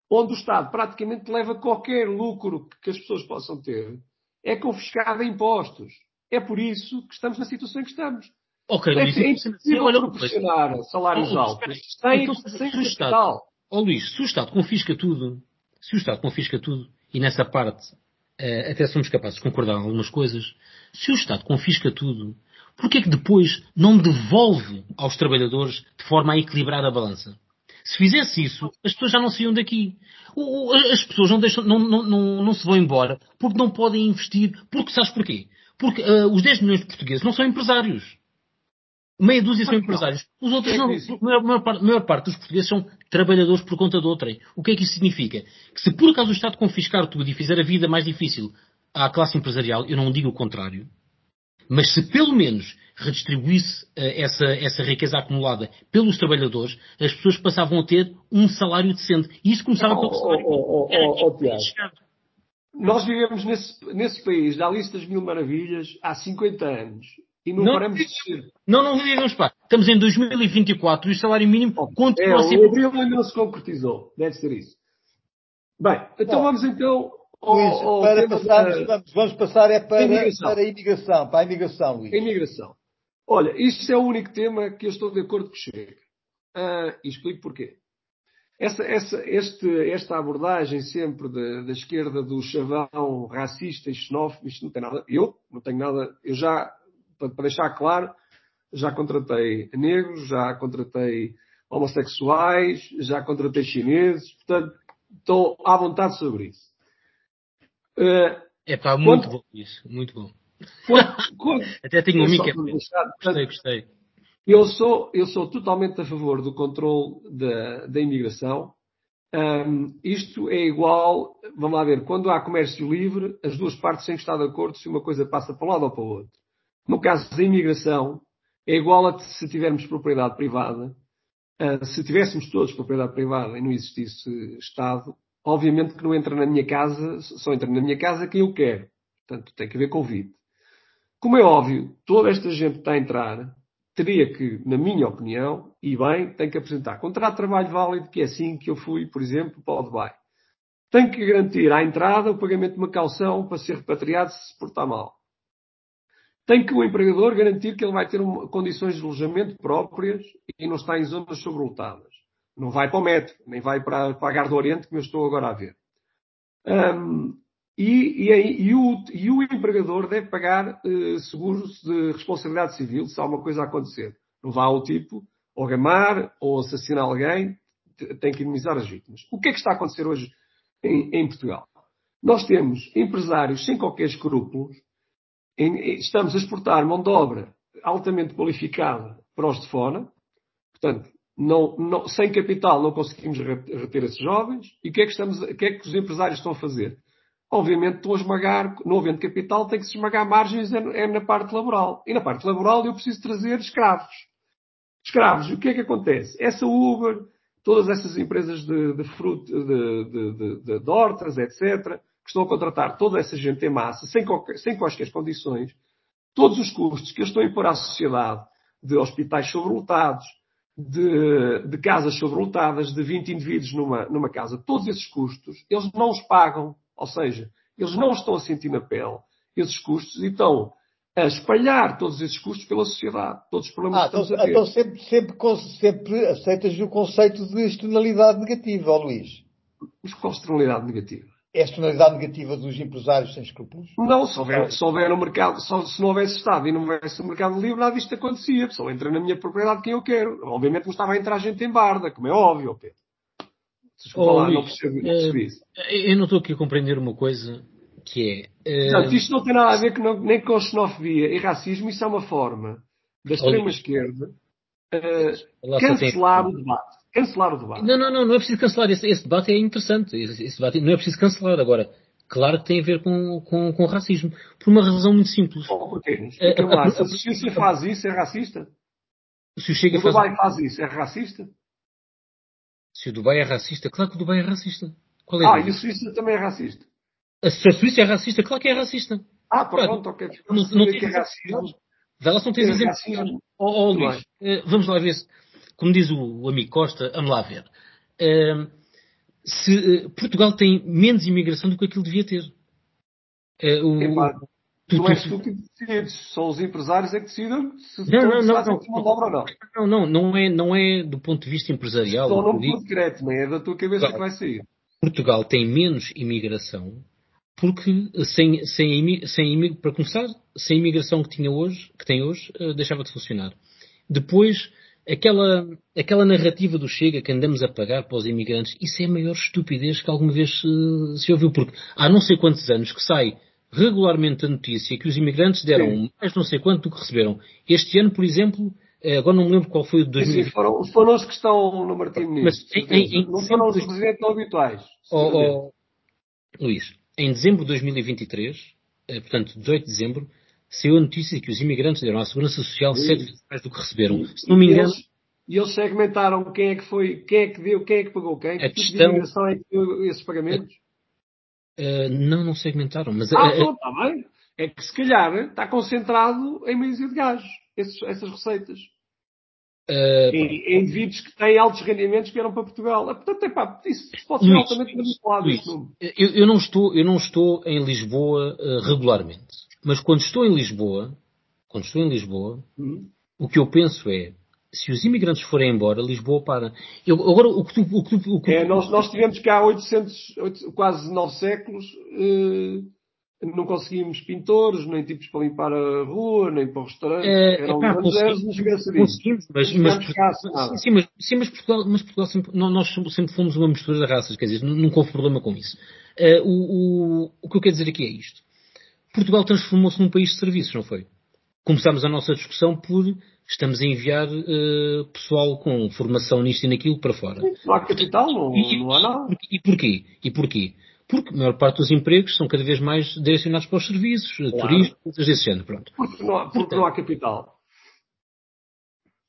[SPEAKER 2] onde o Estado praticamente leva qualquer lucro que as pessoas possam ter é confiscada em impostos. É por isso que estamos na situação em que estamos.
[SPEAKER 3] Ok,
[SPEAKER 2] é, é impossível olha, proporcionar salários oh, altos sem, então, sem capital.
[SPEAKER 3] ó Luís, se o Estado confisca tudo, se o Estado confisca tudo, e nessa parte uh, até somos capazes de concordar em algumas coisas, se o Estado confisca tudo, porquê é que depois não devolve aos trabalhadores de forma a equilibrar a balança? Se fizesse isso, as pessoas já não saíam daqui. As pessoas não, deixam, não, não, não, não se vão embora porque não podem investir. Porque sabes porquê? Porque uh, os 10 milhões de portugueses não são empresários. Meia dúzia são empresários. Os outros não. A maior, parte, maior parte dos portugueses são trabalhadores por conta de outrem. O que é que isso significa? Que se por acaso o Estado confiscar tudo e fizer a vida mais difícil à classe empresarial, eu não digo o contrário, mas se pelo menos redistribuísse uh, essa, essa riqueza acumulada pelos trabalhadores, as pessoas passavam a ter um salário decente. E isso começava
[SPEAKER 2] oh,
[SPEAKER 3] pelo salário.
[SPEAKER 2] Oh, oh, oh, oh Nós vivemos nesse, nesse país, da lista das mil maravilhas, há 50 anos. E não, não paramos de ser.
[SPEAKER 3] Não, não vivemos, pá. Estamos em 2024 e o salário mínimo oh, continua
[SPEAKER 2] é,
[SPEAKER 3] a ser...
[SPEAKER 2] O abril ainda não se concretizou. Deve ser isso. Bem, então vamos então
[SPEAKER 1] Luís, para passarmos, vamos, vamos, passar é para, para a imigração, para a imigração, Luís.
[SPEAKER 2] A imigração. Olha, isto é o único tema que eu estou de acordo com o Chega. Ah, e explico porquê. Essa, essa, este, esta abordagem sempre da, da, esquerda do chavão racista e xenófobo, isto não tem nada. Eu não tenho nada. Eu já, para deixar claro, já contratei negros, já contratei homossexuais, já contratei chineses, portanto, estou à vontade sobre isso.
[SPEAKER 3] Uh, é pá, muito quando, bom isso, muito bom. Quando, quando, Até tenho um é Gostei, gostei.
[SPEAKER 2] Eu sou, eu sou totalmente a favor do controle da, da imigração. Um, isto é igual, vamos lá ver, quando há comércio livre, as duas partes têm que estar de acordo se uma coisa passa para um lado ou para o outro. No caso da imigração, é igual a se tivermos propriedade privada. Uh, se tivéssemos todos propriedade privada e não existisse Estado, obviamente que não entra na minha casa, só entra na minha casa quem eu quero. Portanto, tem que haver convite. Como é óbvio, toda esta gente está a entrar teria que, na minha opinião, e bem, tem que apresentar contrato de trabalho válido, que é assim que eu fui, por exemplo, para o Dubai. Tem que garantir à entrada o pagamento de uma calção para ser repatriado se se portar mal. Tem que o empregador garantir que ele vai ter uma, condições de alojamento próprias e não está em zonas sobrelotadas. Não vai para o metro, nem vai para, para a Gar do Oriente, como eu estou agora a ver. Um, e, e, e, o, e, o, empregador deve pagar uh, seguros de responsabilidade civil se alguma coisa acontecer. Não vá ao tipo, ou gamar, ou assassinar alguém, tem que indemnizar as vítimas. O que é que está a acontecer hoje em, em Portugal? Nós temos empresários sem qualquer escrúpulos, em, estamos a exportar mão de obra altamente qualificada para os de fora, portanto, não, não, sem capital não conseguimos reter esses jovens. E o que, é que estamos, o que é que os empresários estão a fazer? Obviamente estão a esmagar, não havendo capital, tem que se esmagar margens é, é na parte laboral. E na parte laboral eu preciso trazer escravos. Escravos, o que é que acontece? Essa Uber, todas essas empresas de, de fruto, de, de, de, hortas, etc., que estão a contratar toda essa gente em massa, sem, qualquer, sem quaisquer condições, todos os custos que eles estão a impor à sociedade, de hospitais sobrelotados, de, de casas sobrelotadas, de 20 indivíduos numa, numa casa, todos esses custos, eles não os pagam. Ou seja, eles não estão a sentir na pele esses custos e estão a espalhar todos esses custos pela sociedade. Todos os problemas
[SPEAKER 1] ah, que estamos então, a ter. Então sempre, sempre, sempre aceitas o conceito de externalidade negativa, Luís.
[SPEAKER 2] Mas qual externalidade negativa?
[SPEAKER 1] É a externalidade negativa dos empresários sem escrúpulos?
[SPEAKER 2] Não, se houver, se houver um mercado, só, se não houvesse Estado e não houvesse um mercado livre, nada disto acontecia. Só entra na minha propriedade quem eu quero. Obviamente não estava a entrar gente em barda, como é óbvio, Pedro.
[SPEAKER 3] Desculpa oh, lá, não percebo, percebi isso. Eu não estou aqui a compreender uma coisa que
[SPEAKER 2] é. Uh... Portanto, isto não tem nada a ver com, nem com xenofobia e racismo, isso é uma forma da extrema-esquerda uh, cancelar o debate. Cancelar o debate.
[SPEAKER 3] Não, não, não, não é preciso cancelar. Esse, esse debate é interessante. Esse, esse, debate não é preciso cancelar. Agora, claro que tem a ver com, com, com racismo. Por uma razão muito simples.
[SPEAKER 2] Oh, okay. uh, lá, se a Suíça faz isso, é racista?
[SPEAKER 3] Se o Chega
[SPEAKER 2] o Dubai faz... faz isso, é racista?
[SPEAKER 3] Se o Dubai é racista, claro que o Dubai é racista.
[SPEAKER 2] Qual é ah, e a Suíça também é racista.
[SPEAKER 3] Se a Suíça é racista, claro que é racista.
[SPEAKER 2] Ah, pronto, ok. Não, não, não que é racismo.
[SPEAKER 3] Elas não têm exemplo. Oh, oh, Luís, uh, vamos lá ver se, como diz o, o amigo Costa, vamos lá ver. Uh, se uh, Portugal tem menos imigração do que aquilo devia ter. O,
[SPEAKER 2] Tu, não tu, és tu que decides, são os empresários é que decidem se não, não, não, não, mão de obra ou não.
[SPEAKER 3] Não, não, não é, não é do ponto de vista empresarial.
[SPEAKER 2] Só não por decreto, nem é da tua cabeça claro. que vai sair.
[SPEAKER 3] Portugal tem menos imigração porque sem, sem, sem, para começar, sem a imigração que tinha hoje, que tem hoje, uh, deixava de funcionar. Depois, aquela, aquela narrativa do Chega que andamos a pagar para os imigrantes, isso é a maior estupidez que alguma vez uh, se ouviu, porque há não sei quantos anos que sai regularmente a notícia que os imigrantes deram Sim. mais não sei quanto do que receberam. Este ano, por exemplo, eh, agora não me lembro qual foi o de 2000.
[SPEAKER 2] Sim, foram, foram os que estão no Martim. Mas em, em, não foram os residentes habituais.
[SPEAKER 3] Oh, oh, Luís, em dezembro de 2023, eh, portanto, 18 de dezembro, saiu a notícia que os imigrantes deram à Segurança Social sete vezes mais do que receberam. Se não me engano.
[SPEAKER 2] E eles segmentaram quem é que foi, quem é que deu, quem é que pagou quem,
[SPEAKER 3] a que questão, tipo de
[SPEAKER 2] imigração é que deu esses pagamentos?
[SPEAKER 3] Uh, não, não segmentaram, mas...
[SPEAKER 2] Ah, uh, está bem. É que se calhar está concentrado em meios de gajos, esses, essas receitas. Uh, em, em, indivíduos que têm altos rendimentos que vieram para Portugal. Portanto, epá, isso pode ser altamente manipulado.
[SPEAKER 3] Eu, eu, não estou, eu não estou em Lisboa uh, regularmente. Mas quando estou em Lisboa, quando estou em Lisboa, uhum. o que eu penso é, se os imigrantes forem embora, Lisboa para. Eu, agora, o que tu, o que tu, o que
[SPEAKER 2] é, nós, nós tivemos cá 800, 8, quase 9 séculos, uh, não conseguimos pintores, nem tipos para limpar a rua, nem para o restaurante. É, Eram epá,
[SPEAKER 3] conseguimos, conseguimos, mas, mas, sim, mas, sim, mas Portugal, mas Portugal sempre, nós sempre fomos uma mistura de raças, quer dizer, nunca houve problema com isso. Uh, o, o, o que eu quero dizer aqui é isto. Portugal transformou-se num país de serviços, não foi? Começámos a nossa discussão por estamos a enviar uh, pessoal com formação nisto e naquilo para fora.
[SPEAKER 2] Não há capital, não, não há nada.
[SPEAKER 3] E porquê? E porquê? Porque a maior parte dos empregos são cada vez mais direcionados para os serviços, claro. turismo, coisas desse género. Pronto.
[SPEAKER 2] Porque não há, porque Portanto, não há capital.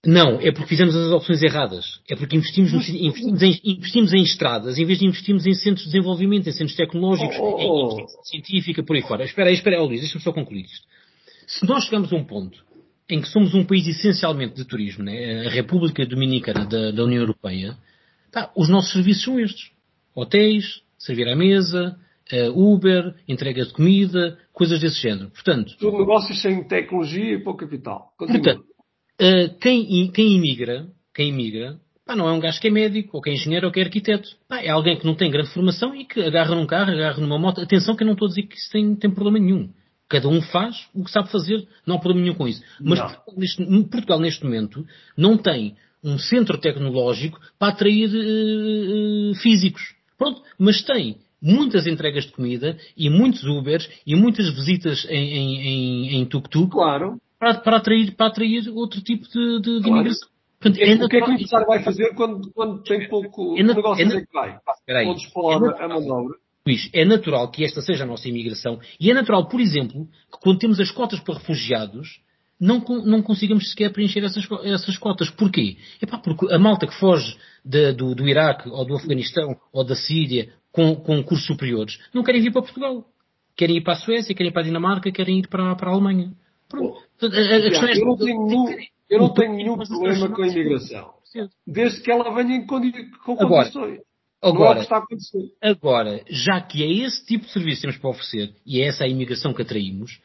[SPEAKER 3] Não, é porque fizemos as opções erradas. É porque investimos, no, investimos, em, investimos, em, estradas em vez de investirmos em centros de desenvolvimento, em centros tecnológicos, oh, oh, oh. em científica, por aí fora. Espera aí, espera aí, Luís, deixa-me só concluir isto. Se nós chegamos a um ponto em que somos um país essencialmente de turismo, né, a República Dominicana da, da União Europeia, tá, os nossos serviços são estes. Hotéis, servir à mesa, uh, Uber, entrega de comida, coisas desse género. Portanto,
[SPEAKER 2] Tudo negócios sem tecnologia e pouco capital. Continua. Portanto,
[SPEAKER 3] uh, quem, quem imigra, quem imigra, pá, não é um gajo que é médico, ou que é engenheiro, ou que é arquiteto. Pá, é alguém que não tem grande formação e que agarra num carro, agarra numa moto. Atenção que eu não estou a dizer que isso tem, tem problema nenhum. Cada um faz o que sabe fazer, não há problema nenhum com isso. Mas Portugal neste, Portugal, neste, momento, não tem um centro tecnológico para atrair uh, físicos. Pronto, mas tem muitas entregas de comida e muitos Ubers e muitas visitas em, em, em, em tuk-tuk
[SPEAKER 2] claro.
[SPEAKER 3] Para, para, atrair, para atrair outro tipo de, de, de claro. imigração.
[SPEAKER 2] Portanto, é, é o que é que o empresário vai fazer quando, quando tem pouco é negócio? É, é que vai? Todos falar é a mão de obra.
[SPEAKER 3] Luís, é natural que esta seja a nossa imigração e é natural, por exemplo, que quando temos as cotas para refugiados, não, não consigamos sequer preencher essas, essas cotas. Porquê? Epá, porque a malta que foge de, do, do Iraque ou do Afeganistão ou da Síria com, com cursos superiores não querem vir para Portugal. Querem ir para a Suécia, querem ir para a Dinamarca, querem ir para, para a Alemanha. Pronto. A,
[SPEAKER 2] a questão é eu não tenho, nenhum, eu não tenho nenhum problema com a imigração. Desde que ela venha com condições.
[SPEAKER 3] Agora, agora, já que é esse tipo de serviço que temos para oferecer, e é essa a imigração que atraímos,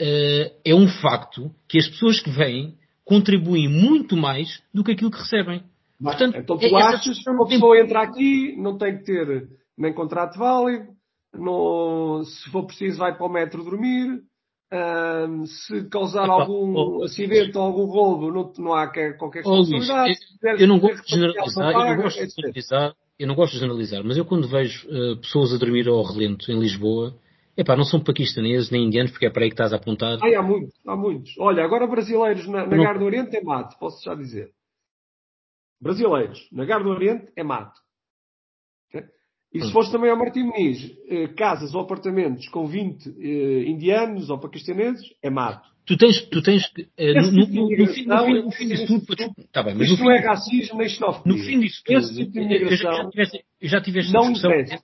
[SPEAKER 3] uh, é um facto que as pessoas que vêm contribuem muito mais do que aquilo que recebem.
[SPEAKER 2] Portanto, então tu é, achas que uma pessoa entra aqui, não tem que ter nem contrato válido, não, se for preciso vai para o metro dormir, um, se causar algum oh, acidente ou algum roubo, não, não há qualquer responsabilidade.
[SPEAKER 3] Oh, eu, eu, não gosto de generalizar, eu não gosto de generalizar, eu não gosto de generalizar, mas eu quando vejo uh, pessoas a dormir ao relento em Lisboa, epá, não são paquistaneses nem indianos, porque é para aí que estás a apontar.
[SPEAKER 2] Ai, há muitos, há muitos. Olha, agora brasileiros na, na não... do Oriente é mato, posso já dizer. Brasileiros, na Gar do Oriente é mato. E se fores também ao Martim Muniz, eh, casas ou apartamentos com 20 eh, indianos ou paquistaneses, é mato.
[SPEAKER 3] Tu tens, tu tens, eh, no, no, no, no, fim, no, fim, no fim disso tudo,
[SPEAKER 2] tá bem, mas isto não é racismo nem xenofobia.
[SPEAKER 3] No fim disso tudo, Esse tipo de imigração eu já, eu já tive esta
[SPEAKER 2] não
[SPEAKER 3] discussão.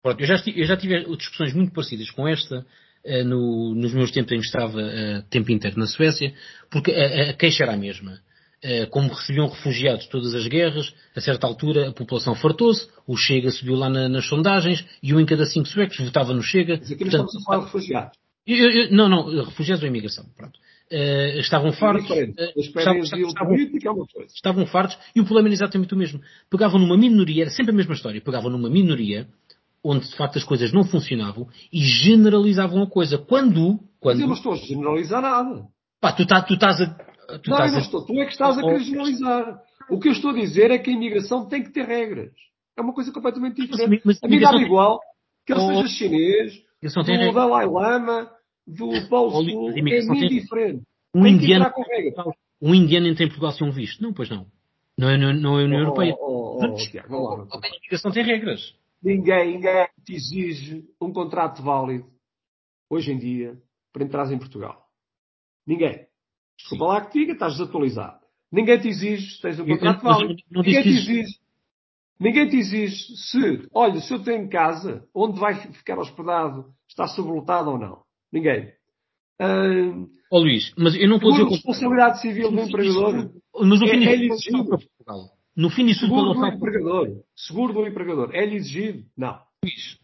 [SPEAKER 3] Pronto, eu já, eu já tive discussões muito parecidas com esta uh, no, nos meus tempos em que estava uh, tempo inteiro na Suécia, porque a, a queixa era a mesma. Uh, como recebiam refugiados todas as guerras, a certa altura a população fartou-se, o Chega subiu lá na, nas sondagens e um em cada cinco suecos votava no Chega.
[SPEAKER 2] Mas aqui Portanto, estamos a falar de refugiados.
[SPEAKER 3] Eu, eu, não, não, refugiados ou imigração, pronto. Uh, estavam fartos. Uh, estavam, estavam, é estavam fartos e o problema era exatamente o mesmo. Pegavam numa minoria, era sempre a mesma história, pegavam numa minoria onde de facto as coisas não funcionavam e generalizavam a coisa. Quando. quando
[SPEAKER 2] Mas eu não estou a generalizar nada.
[SPEAKER 3] Pá, tu, tá, tu estás a.
[SPEAKER 2] Tu não, não estou. Tu é que estás a generalizar. O que eu estou a dizer é que a imigração tem que ter regras. É uma coisa completamente diferente. Mas, mas, a mim dá igual que ele oh, seja chinês, do Dalai Lama, do Paulo Sul, é muito diferente.
[SPEAKER 3] Um indiano, um indiano entra em Portugal sem um visto. Não, pois não. Não é, não é a União
[SPEAKER 2] oh,
[SPEAKER 3] Europeia.
[SPEAKER 2] Oh, oh, oh,
[SPEAKER 3] a imigração tem regras.
[SPEAKER 2] Ninguém, ninguém te exige um contrato válido, hoje em dia, para entrar em Portugal. Ninguém. Desculpa Sim. lá que te diga, estás desatualizado. Ninguém te exige se tens um contrato válido. Ninguém te exige. Ninguém te exige se, olha, se eu tenho casa, onde vai ficar hospedado, está sobrelotado ou não. Ninguém.
[SPEAKER 3] Uh, oh, Luís, mas eu não estou a dizer...
[SPEAKER 2] responsabilidade civil do empregador
[SPEAKER 3] mas no fim
[SPEAKER 2] é, é exigido.
[SPEAKER 3] No fim disso
[SPEAKER 2] seguro do empregador. Seguro do empregador. É-lhe exigido? Não.
[SPEAKER 3] Luís,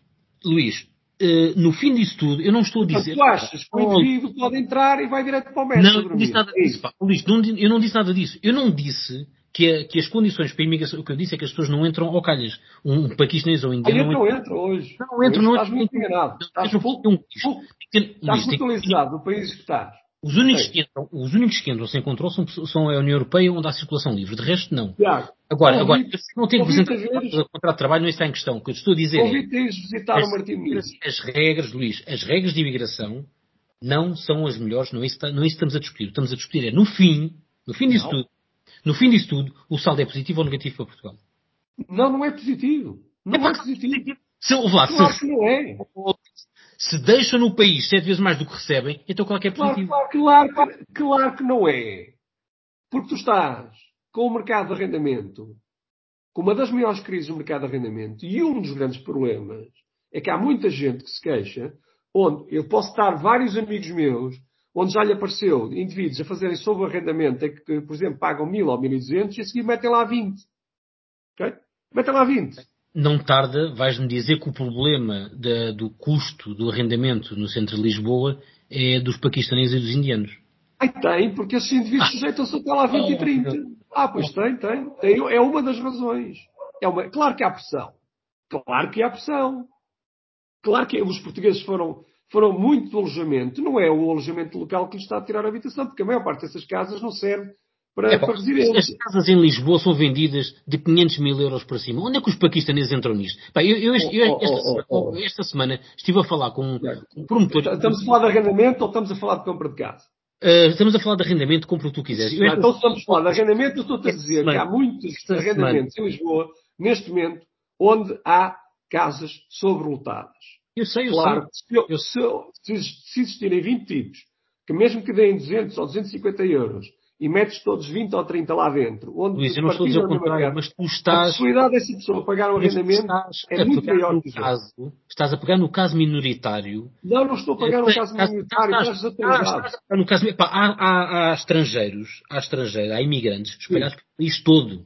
[SPEAKER 3] Luís uh, no fim disso tudo, eu não estou a dizer...
[SPEAKER 2] Mas tu achas que o indivíduo pode entrar e vai direto para o mestre?
[SPEAKER 3] Não, não disse nada disso. Pá. Luís, não, eu não disse nada disso. Eu não disse que, a, que, as condições para a imigração, o que eu disse é que as pessoas não entram ao calhas. Um, um paquistanês ou um indiano.
[SPEAKER 2] não, não entra hoje.
[SPEAKER 3] Não entra, não
[SPEAKER 2] Estás muito enganado. Estás muito localizado no país que estás.
[SPEAKER 3] Os únicos, que entram, os únicos que entram sem controle são, são a União Europeia, onde há circulação livre. De resto, não.
[SPEAKER 2] Tiago,
[SPEAKER 3] agora, agora não tenho que o contrato de trabalho, não está em questão. O que eu estou a dizer
[SPEAKER 2] é. visitar as, o Martim
[SPEAKER 3] as regras, Luís, as regras de imigração não são as melhores, não é isso, não é isso que estamos a discutir. Estamos a discutir é, no fim, no fim disso tudo, no fim disso tudo, o saldo é positivo ou negativo para Portugal?
[SPEAKER 2] Não, não é positivo. Não é, é positivo.
[SPEAKER 3] Se, lá,
[SPEAKER 2] claro se, que não é.
[SPEAKER 3] Se deixam no país sete vezes mais do que recebem, então qual é que é positivo?
[SPEAKER 2] Claro, claro, claro, claro que não é. Porque tu estás com o mercado de arrendamento, com uma das maiores crises do mercado de arrendamento, e um dos grandes problemas é que há muita gente que se queixa, onde eu posso estar vários amigos meus onde já lhe apareceu indivíduos a fazerem sob arrendamento, é que, por exemplo, pagam 1000 ou 1200 e a seguir metem lá 20. Ok? Metem lá 20.
[SPEAKER 3] Não tarda, vais-me dizer que o problema da, do custo do arrendamento no centro de Lisboa é dos paquistaneses e dos indianos.
[SPEAKER 2] Ai, tem, porque esses indivíduos ah. sujeitam-se até lá 20 e 30. Ah, pois tem, tem, tem. É uma das razões. É uma... Claro que há pressão. Claro que há pressão. Claro que os portugueses foram foram muito do alojamento. Não é o alojamento local que lhes está a tirar a habitação, porque a maior parte dessas casas não serve para, é, para residência.
[SPEAKER 3] As casas em Lisboa são vendidas de 500 mil euros para cima. Onde é que os paquistaneses entram nisto? Pá, eu, eu, eu, esta, oh, oh, oh, esta, semana estive a falar com um promotor.
[SPEAKER 2] Estamos a falar de arrendamento ou estamos a falar de compra de casa?
[SPEAKER 3] Uh, estamos a falar de arrendamento, compra o que tu quiseres.
[SPEAKER 2] Não, então, se estamos a falar de arrendamento, eu estou-te a dizer semana, que há muitos arrendamentos semana. em Lisboa, neste momento, onde há casas sobrelotadas.
[SPEAKER 3] Eu sei, eu
[SPEAKER 2] claro,
[SPEAKER 3] sei.
[SPEAKER 2] Eu, se, se, existirem 20 tipos, que mesmo que deem 200 ou 250 euros, e metes todos 20 ou 30 lá dentro, onde
[SPEAKER 3] Luís, eu não estou a dizer o contrário, mas tu estás...
[SPEAKER 2] A possibilidade dessa pessoa pagar um arrendamento é muito maior que
[SPEAKER 3] caso, Estás a pegar no caso minoritário...
[SPEAKER 2] Não, não estou a pegar no caso minoritário, estás, estás, estás,
[SPEAKER 3] estás no caso... Pá, há, há, há, estrangeiros, há estrangeiros, há imigrantes espalhados pelo país todo.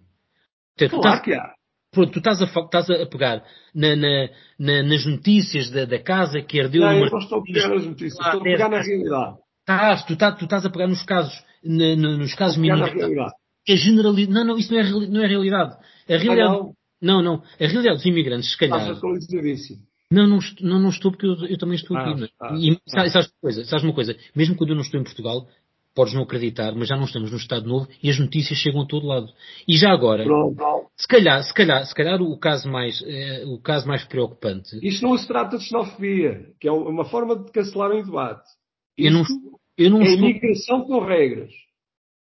[SPEAKER 2] Portanto, claro que há.
[SPEAKER 3] Pronto, tu estás a, estás a pegar na, na, na, nas notícias da, da, casa que herdeu...
[SPEAKER 2] Não, eu não estou a pegar nas notícias, estou a pegar na realidade.
[SPEAKER 3] Estás, tu, estás, tu estás a pegar nos casos, nos casos minoritários. É generalidade. Não, não, isso não é, não é realidade. A realidade... Ah, não? não, não. A realidade dos imigrantes, se calhar... Não, não, não, não estou porque eu, eu também estou ah, aqui. Ah, e ah. sabes, uma coisa, sabes uma coisa? Mesmo quando eu não estou em Portugal, podes não acreditar, mas já não estamos no Estado Novo e as notícias chegam a todo lado. E já agora, se calhar, se calhar, se calhar o caso mais, eh, o caso mais preocupante.
[SPEAKER 2] Isto não se trata de xenofobia, que é uma forma de cancelar um debate.
[SPEAKER 3] Isto eu não, eu não
[SPEAKER 2] é
[SPEAKER 3] estou...
[SPEAKER 2] imigração com regras.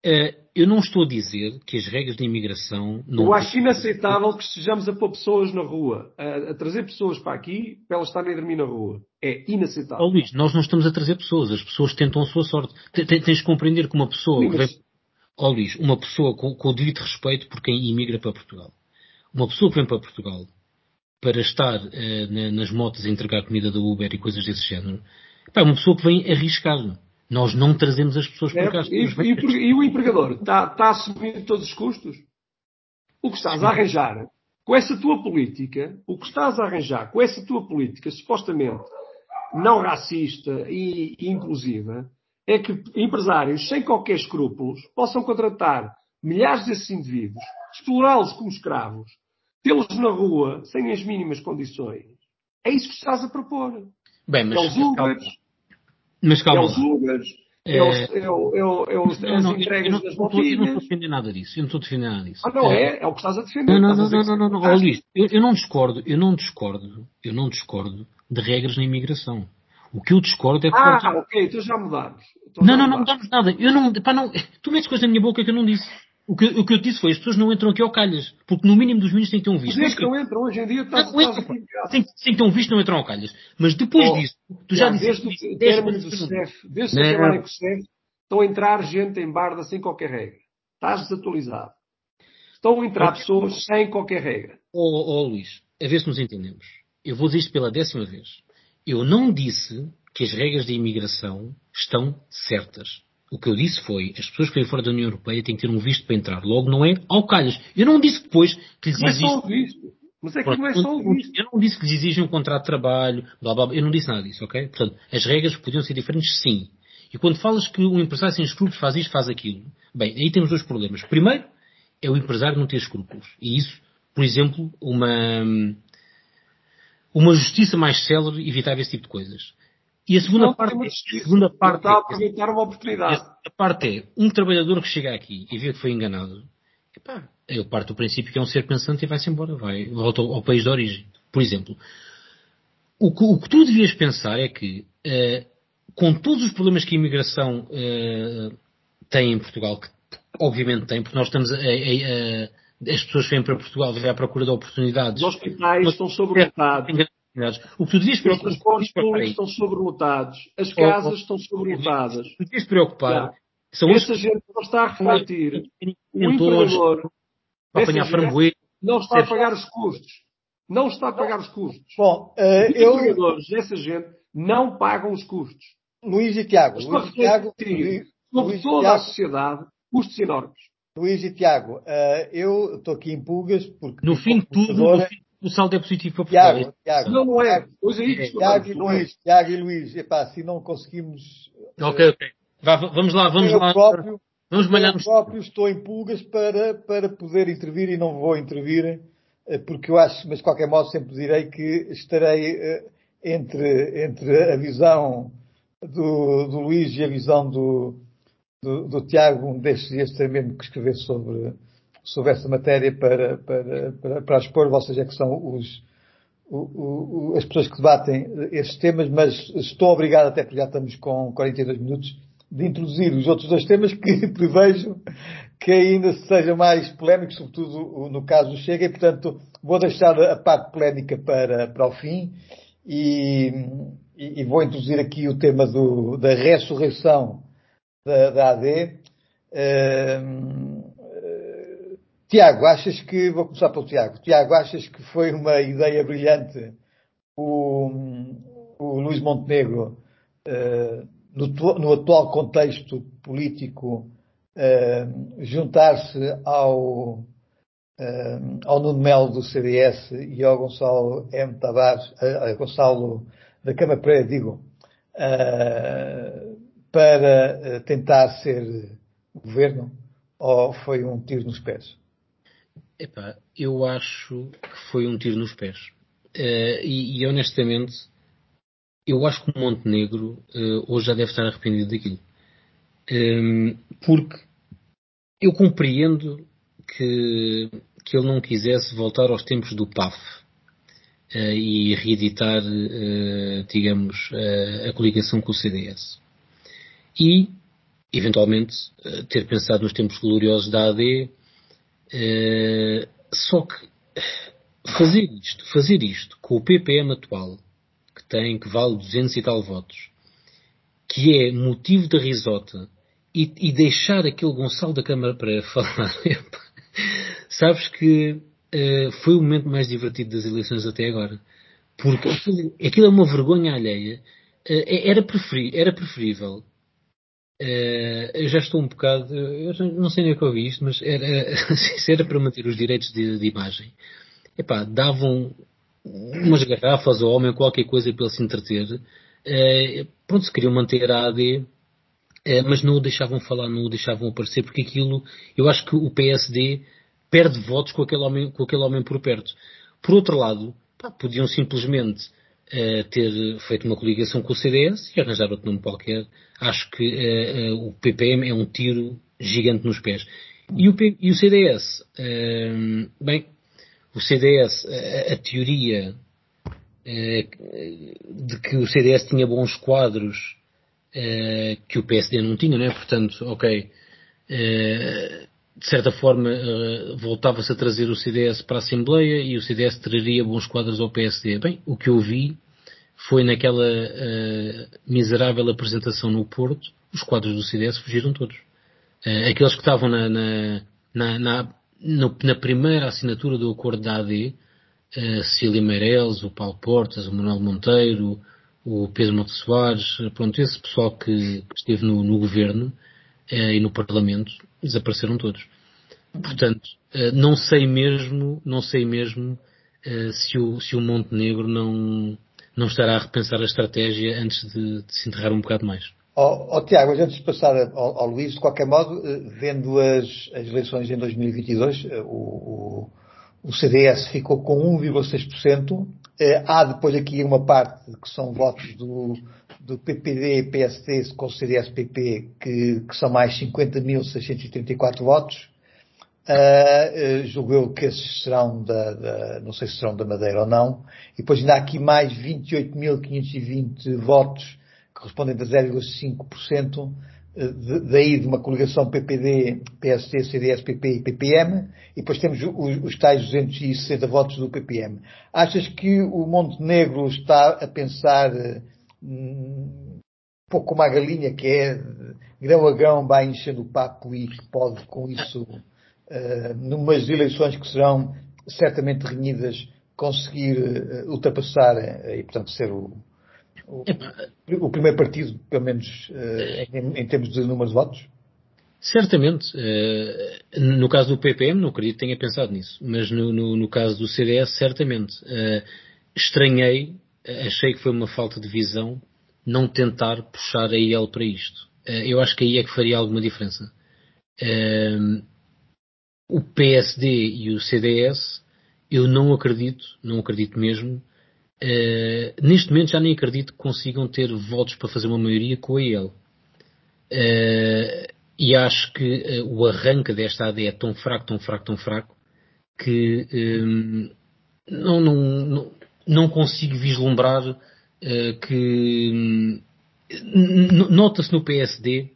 [SPEAKER 3] Uh, eu não estou a dizer que as regras de imigração não.
[SPEAKER 2] Eu acho inaceitável que estejamos a pôr pessoas na rua, a, a, trazer pessoas para aqui para elas estarem a dormir na rua. É inaceitável.
[SPEAKER 3] Oh, Luís, nós não estamos a trazer pessoas, as pessoas tentam a sua sorte. Tens de compreender que uma pessoa. Sim, mas... oh, Luís, uma pessoa com, com o devido respeito por quem imigra para Portugal. Uma pessoa que vem para Portugal para estar uh, na, nas motos a entregar comida da Uber e coisas desse género, é uma pessoa que vem arriscado. Nós não trazemos as pessoas para cá.
[SPEAKER 2] E, e, e, o empregador está, está a assumir todos os custos? O que estás a arranjar com essa tua política, o que estás a arranjar com essa tua política, supostamente, não racista e, inclusiva é que empresários sem qualquer escrúpulos possam contratar milhares desses indivíduos, explorá-los como escravos, tê-los na rua sem as mínimas condições. É isso que estás a propor.
[SPEAKER 3] Bem, mas,
[SPEAKER 2] é os Ubers,
[SPEAKER 3] mas calma.
[SPEAKER 2] é os Ubers, é, é, o- é, o- é os,
[SPEAKER 3] Não,
[SPEAKER 2] as entregas das
[SPEAKER 3] estou- eu não estou a defender nada disso. Eu não estou a defender nada disso.
[SPEAKER 2] Ah, não é? É o que estás a defender.
[SPEAKER 3] Não, não, não, não, não. Ó, Luís, eu, eu não discordo, eu não discordo, eu não discordo de regras na imigração. O que eu discordo é que
[SPEAKER 2] Ah, ok, então já mudámos. Então
[SPEAKER 3] Não,
[SPEAKER 2] já
[SPEAKER 3] não, não
[SPEAKER 2] mudámos.
[SPEAKER 3] nada. Eu não, pá, não, tu metes coisas na minha boca que eu não disse. O que, o que eu disse foi, as pessoas não entram aqui ao calhas. Porque no mínimo dos mínimos têm que ter um visto.
[SPEAKER 2] Mas é
[SPEAKER 3] Mas
[SPEAKER 2] que não entram hoje em dia, estás,
[SPEAKER 3] Não,
[SPEAKER 2] estás
[SPEAKER 3] entra,
[SPEAKER 2] aqui.
[SPEAKER 3] tem, tem que ter um visto, não entram ao calhas. Mas depois
[SPEAKER 2] Oh,
[SPEAKER 3] disso, tu já,
[SPEAKER 2] Já,
[SPEAKER 3] disseste
[SPEAKER 2] desde o
[SPEAKER 3] 10
[SPEAKER 2] término do
[SPEAKER 3] não-
[SPEAKER 2] CEF, desde que
[SPEAKER 3] Não.
[SPEAKER 2] acabarem com o CEF, estão a entrar gente em barda sem qualquer regra. Estás desatualizado. Estão a entrar pessoas sem qualquer regra.
[SPEAKER 3] Ó ó, Luís, a ver se nos entendemos. Eu vou dizer isto pela décima vez. Eu não disse que as regras de imigração estão certas. O que eu disse foi, as pessoas que vêm fora da União Europeia têm que ter um visto para entrar. Logo não é ao calhas. Eu não disse depois que lhes
[SPEAKER 2] é
[SPEAKER 3] exige...
[SPEAKER 2] só o visto. Mas é que não é só o visto.
[SPEAKER 3] Eu não disse que lhes exigem um contrato de trabalho, blá blá blá. Eu não disse nada disso, ok? Portanto, as regras podiam ser diferentes, sim. E quando falas que um empresário sem escrúpulos faz isto, faz aquilo, bem, aí temos dois problemas. Primeiro, é o empresário não ter escrúpulos. E isso, por exemplo, uma, uma justiça mais célere evitava esse tipo de coisas. E a segunda
[SPEAKER 2] Não,
[SPEAKER 3] parte,
[SPEAKER 2] uma
[SPEAKER 3] a segunda parte,
[SPEAKER 2] está a aproveitar uma oportunidade.
[SPEAKER 3] a parte é, um trabalhador que chega aqui e vê que foi enganado, epá, ele parte do princípio que é um ser pensante e vai-se embora, vai, volta ao, ao país de origem. Por exemplo, o que, o que tu devias pensar é que, eh, com todos os problemas que a imigração eh, tem em Portugal, que obviamente tem, porque nós estamos a, a- a- as pessoas vêm para Portugal, vêm à procura de oportunidades.
[SPEAKER 2] Os hospitais
[SPEAKER 3] Mas-
[SPEAKER 2] estão sobrelotados.
[SPEAKER 3] O que tu devias
[SPEAKER 2] Os
[SPEAKER 3] preocupar,
[SPEAKER 2] transportes
[SPEAKER 3] preocupar
[SPEAKER 2] públicos estão sobrelotados. As
[SPEAKER 3] Oh,
[SPEAKER 2] casas
[SPEAKER 3] oh,
[SPEAKER 2] estão sobrelotadas.
[SPEAKER 3] tu devias preocupar são
[SPEAKER 2] Essa gente não está a refletir. O empregador
[SPEAKER 3] para apanhar framboesa.
[SPEAKER 2] não está a pagar os custos. Não está a pagar os custos.
[SPEAKER 1] Bom, eh,
[SPEAKER 2] Os
[SPEAKER 1] eu,
[SPEAKER 2] empregadores dessa gente não pagam os custos.
[SPEAKER 1] Luís e Tiago,
[SPEAKER 2] Estou a
[SPEAKER 1] Luís e Tiago,
[SPEAKER 2] sobre
[SPEAKER 1] e
[SPEAKER 2] toda a
[SPEAKER 1] Tiago,
[SPEAKER 2] sociedade custos enormes.
[SPEAKER 1] Luís e Tiago, eh, eu estou aqui em pulgas porque
[SPEAKER 3] No fim de tudo, no fim, o saldo é positivo para Portugal.
[SPEAKER 1] Tiago, Tiago,
[SPEAKER 2] Não, não é.
[SPEAKER 1] Tiago,
[SPEAKER 2] Pois aí,
[SPEAKER 1] Tiago e
[SPEAKER 2] é.
[SPEAKER 1] Luís, Tiago e Luís, epá, se não conseguimos
[SPEAKER 3] Ok, ok. Vá, vamos lá, vamos
[SPEAKER 1] eu
[SPEAKER 3] lá.
[SPEAKER 1] próprio,
[SPEAKER 3] Vamos malhar
[SPEAKER 1] eu próprio estou em pulgas para, para poder intervir e não vou intervir, eh, porque eu acho, mas de qualquer modo sempre direi que estarei eh, entre, entre a visão do, do Luís e a visão do, do, do Tiago, um destes dias mesmo que escrever sobre, sobre essa matéria para, para, para, para expor, vocês é que são os, o- o- as pessoas que debatem estes temas, mas estou obrigado, até porque já estamos com 42 minutos, de introduzir os outros dois temas que prevejo que ainda sejam mais polémicos, sobretudo no caso do Chega, e portanto vou deixar a parte polémica para, para o fim e, e- e vou introduzir aqui o tema do- da ressurreição da, da AD. Ehm, eh, Tiago, achas que, vou começar pelo Tiago, Tiago, achas que foi uma ideia brilhante o, o Luís Montenegro, eh, no, no atual contexto político, eh, juntar-se ao, eh, ao Nuno Melo do CDS e ao Gonçalo M. Tavares, a Gonçalo da Câmara Pereira, digo, para tentar ser governo ou foi um tiro nos pés?
[SPEAKER 3] Epá, eu acho que foi um tiro nos pés. Eh, e, e, honestamente, eu acho que o Montenegro eh, hoje já deve estar arrependido daquilo. Ehm, porque eu compreendo que, que ele não quisesse voltar aos tempos do PAF eh, e reeditar, eh, digamos, eh, a coligação com o CDS. E, eventualmente, ter pensado nos tempos gloriosos da AD, eh, só que fazer isto, fazer isto com o PPM atual, que tem, que vale 200 e tal votos, que é motivo de risota, e, e deixar aquele Gonçalo da Câmara para falar, sabes que eh, foi o momento mais divertido das eleições até agora. Porque aquilo, aquilo é uma vergonha alheia. Eh, era, preferi, era preferível Uh, eu já estou um bocado, eu não sei nem o que eu vi isto, mas era, se era para manter os direitos de, de imagem, epá, davam umas garrafas ao homem, qualquer coisa para ele se entreter, uh, pronto, se queriam manter a AD, mas não o deixavam falar, não o deixavam aparecer, porque aquilo, eu acho que o PSD perde votos com aquele homem, com aquele homem por perto. Por outro lado, pá, podiam simplesmente uh, ter feito uma coligação com o CDS e arranjar outro nome qualquer. Acho que uh, o PPM é um tiro gigante nos pés. E o, P, e o CDS, bem, o CDS, a, a teoria de que o CDS tinha bons quadros que o PSD não tinha, né? Portanto, ok, de certa forma, uh, voltava-se a trazer o CDS para a Assembleia e o CDS traria bons quadros ao PSD. Bem, o que eu vi foi naquela uh, miserável apresentação no Porto, os quadros do CDS fugiram todos. Uh, aqueles que estavam na, na, na, na, na primeira assinatura do acordo da AD, uh, Cecília Meireles, o Paulo Portas, o Manuel Monteiro, o Pedro Monte Soares, pronto, esse pessoal que, que esteve no, no governo, e no Parlamento desapareceram todos. Portanto, não sei mesmo, não sei mesmo se o, se o Montenegro não, não estará a repensar a estratégia antes de, de se enterrar um bocado mais.
[SPEAKER 1] Oh, oh, Tiago, antes de passar ao, ao, Luís, de qualquer modo, vendo as, as eleições em 2022, o, o, o CDS ficou com 1,6%. Há depois aqui uma parte que são votos do, do PPD e PST com o CDS-PP, que, que, são mais 50.634 votos. Uh, que esses serão da, da, não sei se serão da Madeira ou não. E depois ainda há aqui mais 28.520 votos, que correspondem a 0,5%, uh, daí de uma coligação PPD, PST, CDS, PP e PPM. E depois temos os, os tais 260 votos do PPM. Achas que o Montenegro está a pensar um pouco como a galinha que é grão a grão vai enchendo o papo e pode com isso, uh, numas eleições que serão certamente renhidas, conseguir uh, ultrapassar uh, e portanto ser o, o, o, primeiro partido, pelo menos em, em, termos de número de votos?
[SPEAKER 3] Certamente. no caso do PPM, não acredito que tenha pensado nisso, mas no, no, no caso do CDS, certamente. estranhei achei que foi uma falta de visão não tentar puxar a IEL para isto. Eh, eu acho que aí é que faria alguma diferença. Ehm, o PSD e o CDS, eu não acredito, não acredito mesmo, eh, neste momento já nem acredito que consigam ter votos para fazer uma maioria com a IEL. Eh, e acho que o arranque desta AD é tão fraco, tão fraco, tão fraco, que ehm, não, não, não, não consigo vislumbrar uh, que nota-se no PSD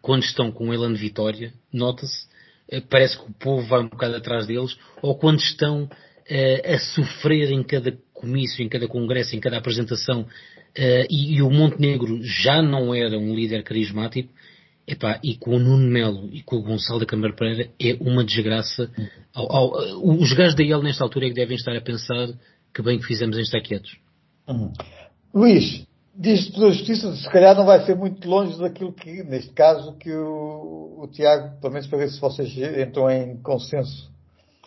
[SPEAKER 3] quando estão com Elan Vitória, nota-se, uh, parece que o povo vai um bocado atrás deles, ou quando estão uh, a sofrer em cada comício, em cada congresso, em cada apresentação, e, e, o Montenegro já não era um líder carismático, epá, e com o Nuno Melo e com o Gonçalo da Câmara Pereira é uma desgraça. Ao, ao, os gajos da IEL nesta altura é que devem estar a pensar que bem que fizemos em estar quietos.
[SPEAKER 1] Uhum. Luís, diz pela justiça, se calhar não vai ser muito longe daquilo que, neste caso, que o, o Tiago, pelo menos para ver se vocês entram em consenso.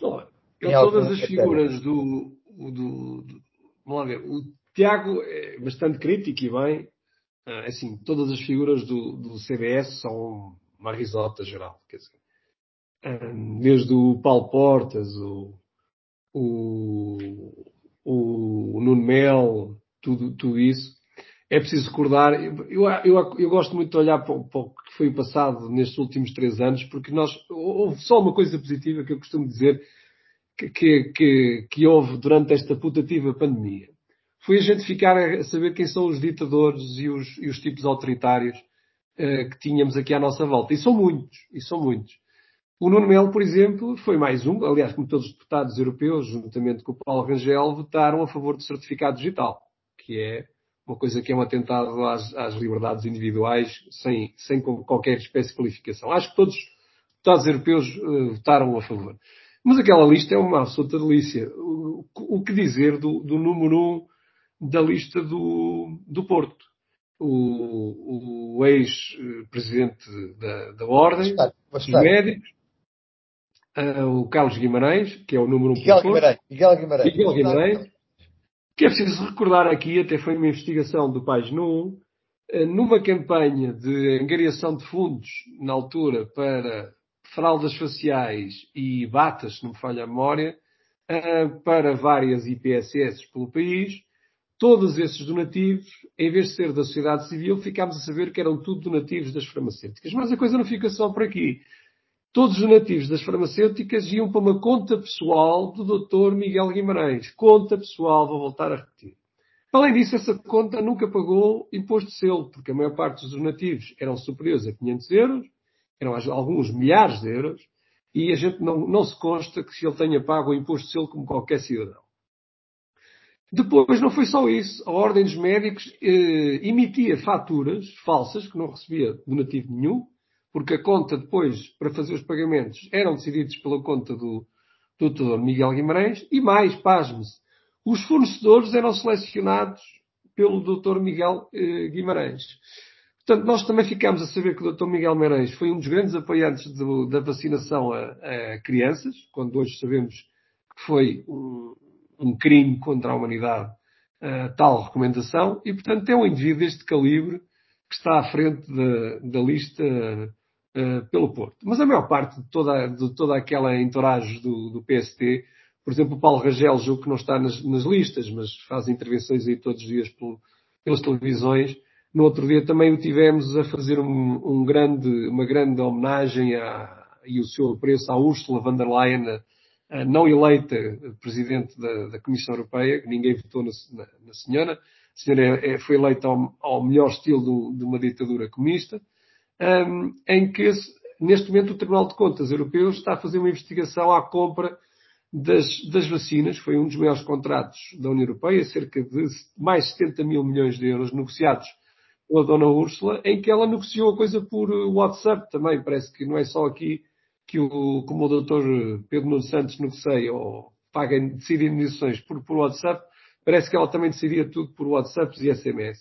[SPEAKER 2] Não, eu todas as figuras do, do, do, Vamos lá ver. O Tiago é bastante crítico e bem. Ah, assim, todas as figuras do, do CBS são uma risota geral. Quer dizer, ah, desde o Paulo Portas, o, o o Nuno Mel, tudo, tudo isso. É preciso recordar, eu, eu, eu gosto muito de olhar para, para o que foi o passado nestes últimos três anos, porque nós, houve só uma coisa positiva que eu costumo dizer que, que, que, que houve durante esta putativa pandemia. Foi a gente ficar a saber quem são os ditadores e os, e os tipos autoritários uh, que tínhamos aqui à nossa volta. E são muitos, e são muitos. O Nuno Melo, por exemplo, foi mais um, aliás, como todos os deputados europeus, juntamente com o Paulo Rangel, votaram a favor do certificado digital, que é uma coisa que é um atentado às, às liberdades individuais sem, sem qualquer espécie de qualificação. Acho que todos os deputados europeus uh, votaram a favor. Mas aquela lista é uma absoluta delícia. O, o que dizer do, do, número um da lista do, do Porto? O, o ex-presidente da, da Ordem, dos médicos, uh, o Carlos Guimarães, que é o número 1
[SPEAKER 1] Miguel Guimarães. Miguel Guimarães.
[SPEAKER 2] Miguel Guimarães. que é preciso recordar aqui, até foi uma investigação do Página 1, eh, numa campanha de angariação de fundos, na altura, para fraldas faciais e batas, se não me falha a memória, eh, para várias IPSS pelo país, todos esses donativos, em vez de ser da sociedade civil, ficámos a saber que eram tudo donativos das farmacêuticas. Mas a coisa não fica só por aqui. Todos os donativos das farmacêuticas iam para uma conta pessoal do Dr. Miguel Guimarães. Conta pessoal, vou voltar a repetir. Além disso, essa conta nunca pagou imposto de selo, porque a maior parte dos donativos eram superiores a 500 euros, eram alguns milhares de euros, e a gente não, não se consta que se ele tenha pago o imposto de selo como qualquer cidadão. Depois não foi só isso. A Ordem dos Médicos eh, emitia faturas falsas, que não recebia donativo nenhum, porque a conta depois, para fazer os pagamentos, eram decididos pela conta do, do Dr. Miguel Guimarães, e mais, pasme-se, os fornecedores eram selecionados pelo Dr. Miguel eh, Guimarães. Portanto, nós também ficámos a saber que o Dr. Miguel Guimarães foi um dos grandes apoiantes do, da vacinação a, a, crianças, quando hoje sabemos que foi um, um crime contra a humanidade uh, tal recomendação e, portanto, é um indivíduo deste calibre que está à frente da, da lista uh, pelo Porto. Mas a maior parte de toda, de toda aquela entourage do, do PST, por exemplo, o Paulo Rangel, julgo que não está nas, nas, listas, mas faz intervenções aí todos os dias pelo, pelas televisões. No outro dia também o tivemos a fazer um, um grande, uma grande homenagem a, e o seu apreço à Ursula von der Leyen, não eleita presidente da, da, Comissão Europeia, que ninguém votou na, na, na senhora. A senhora é, é, foi eleita ao, ao melhor estilo do, de uma ditadura comunista, um, em que neste momento o Tribunal de Contas Europeu está a fazer uma investigação à compra das, das, vacinas. Foi um dos maiores contratos da União Europeia, cerca de mais 70 mil milhões de euros negociados pela Dona Úrsula, em que ela negociou a coisa por WhatsApp também. Parece que não é só aqui que o, como o doutor Pedro Nuno Santos negocia ou paga, decide indenizações por, por WhatsApp, parece que ela também decidia tudo por WhatsApps e SMS,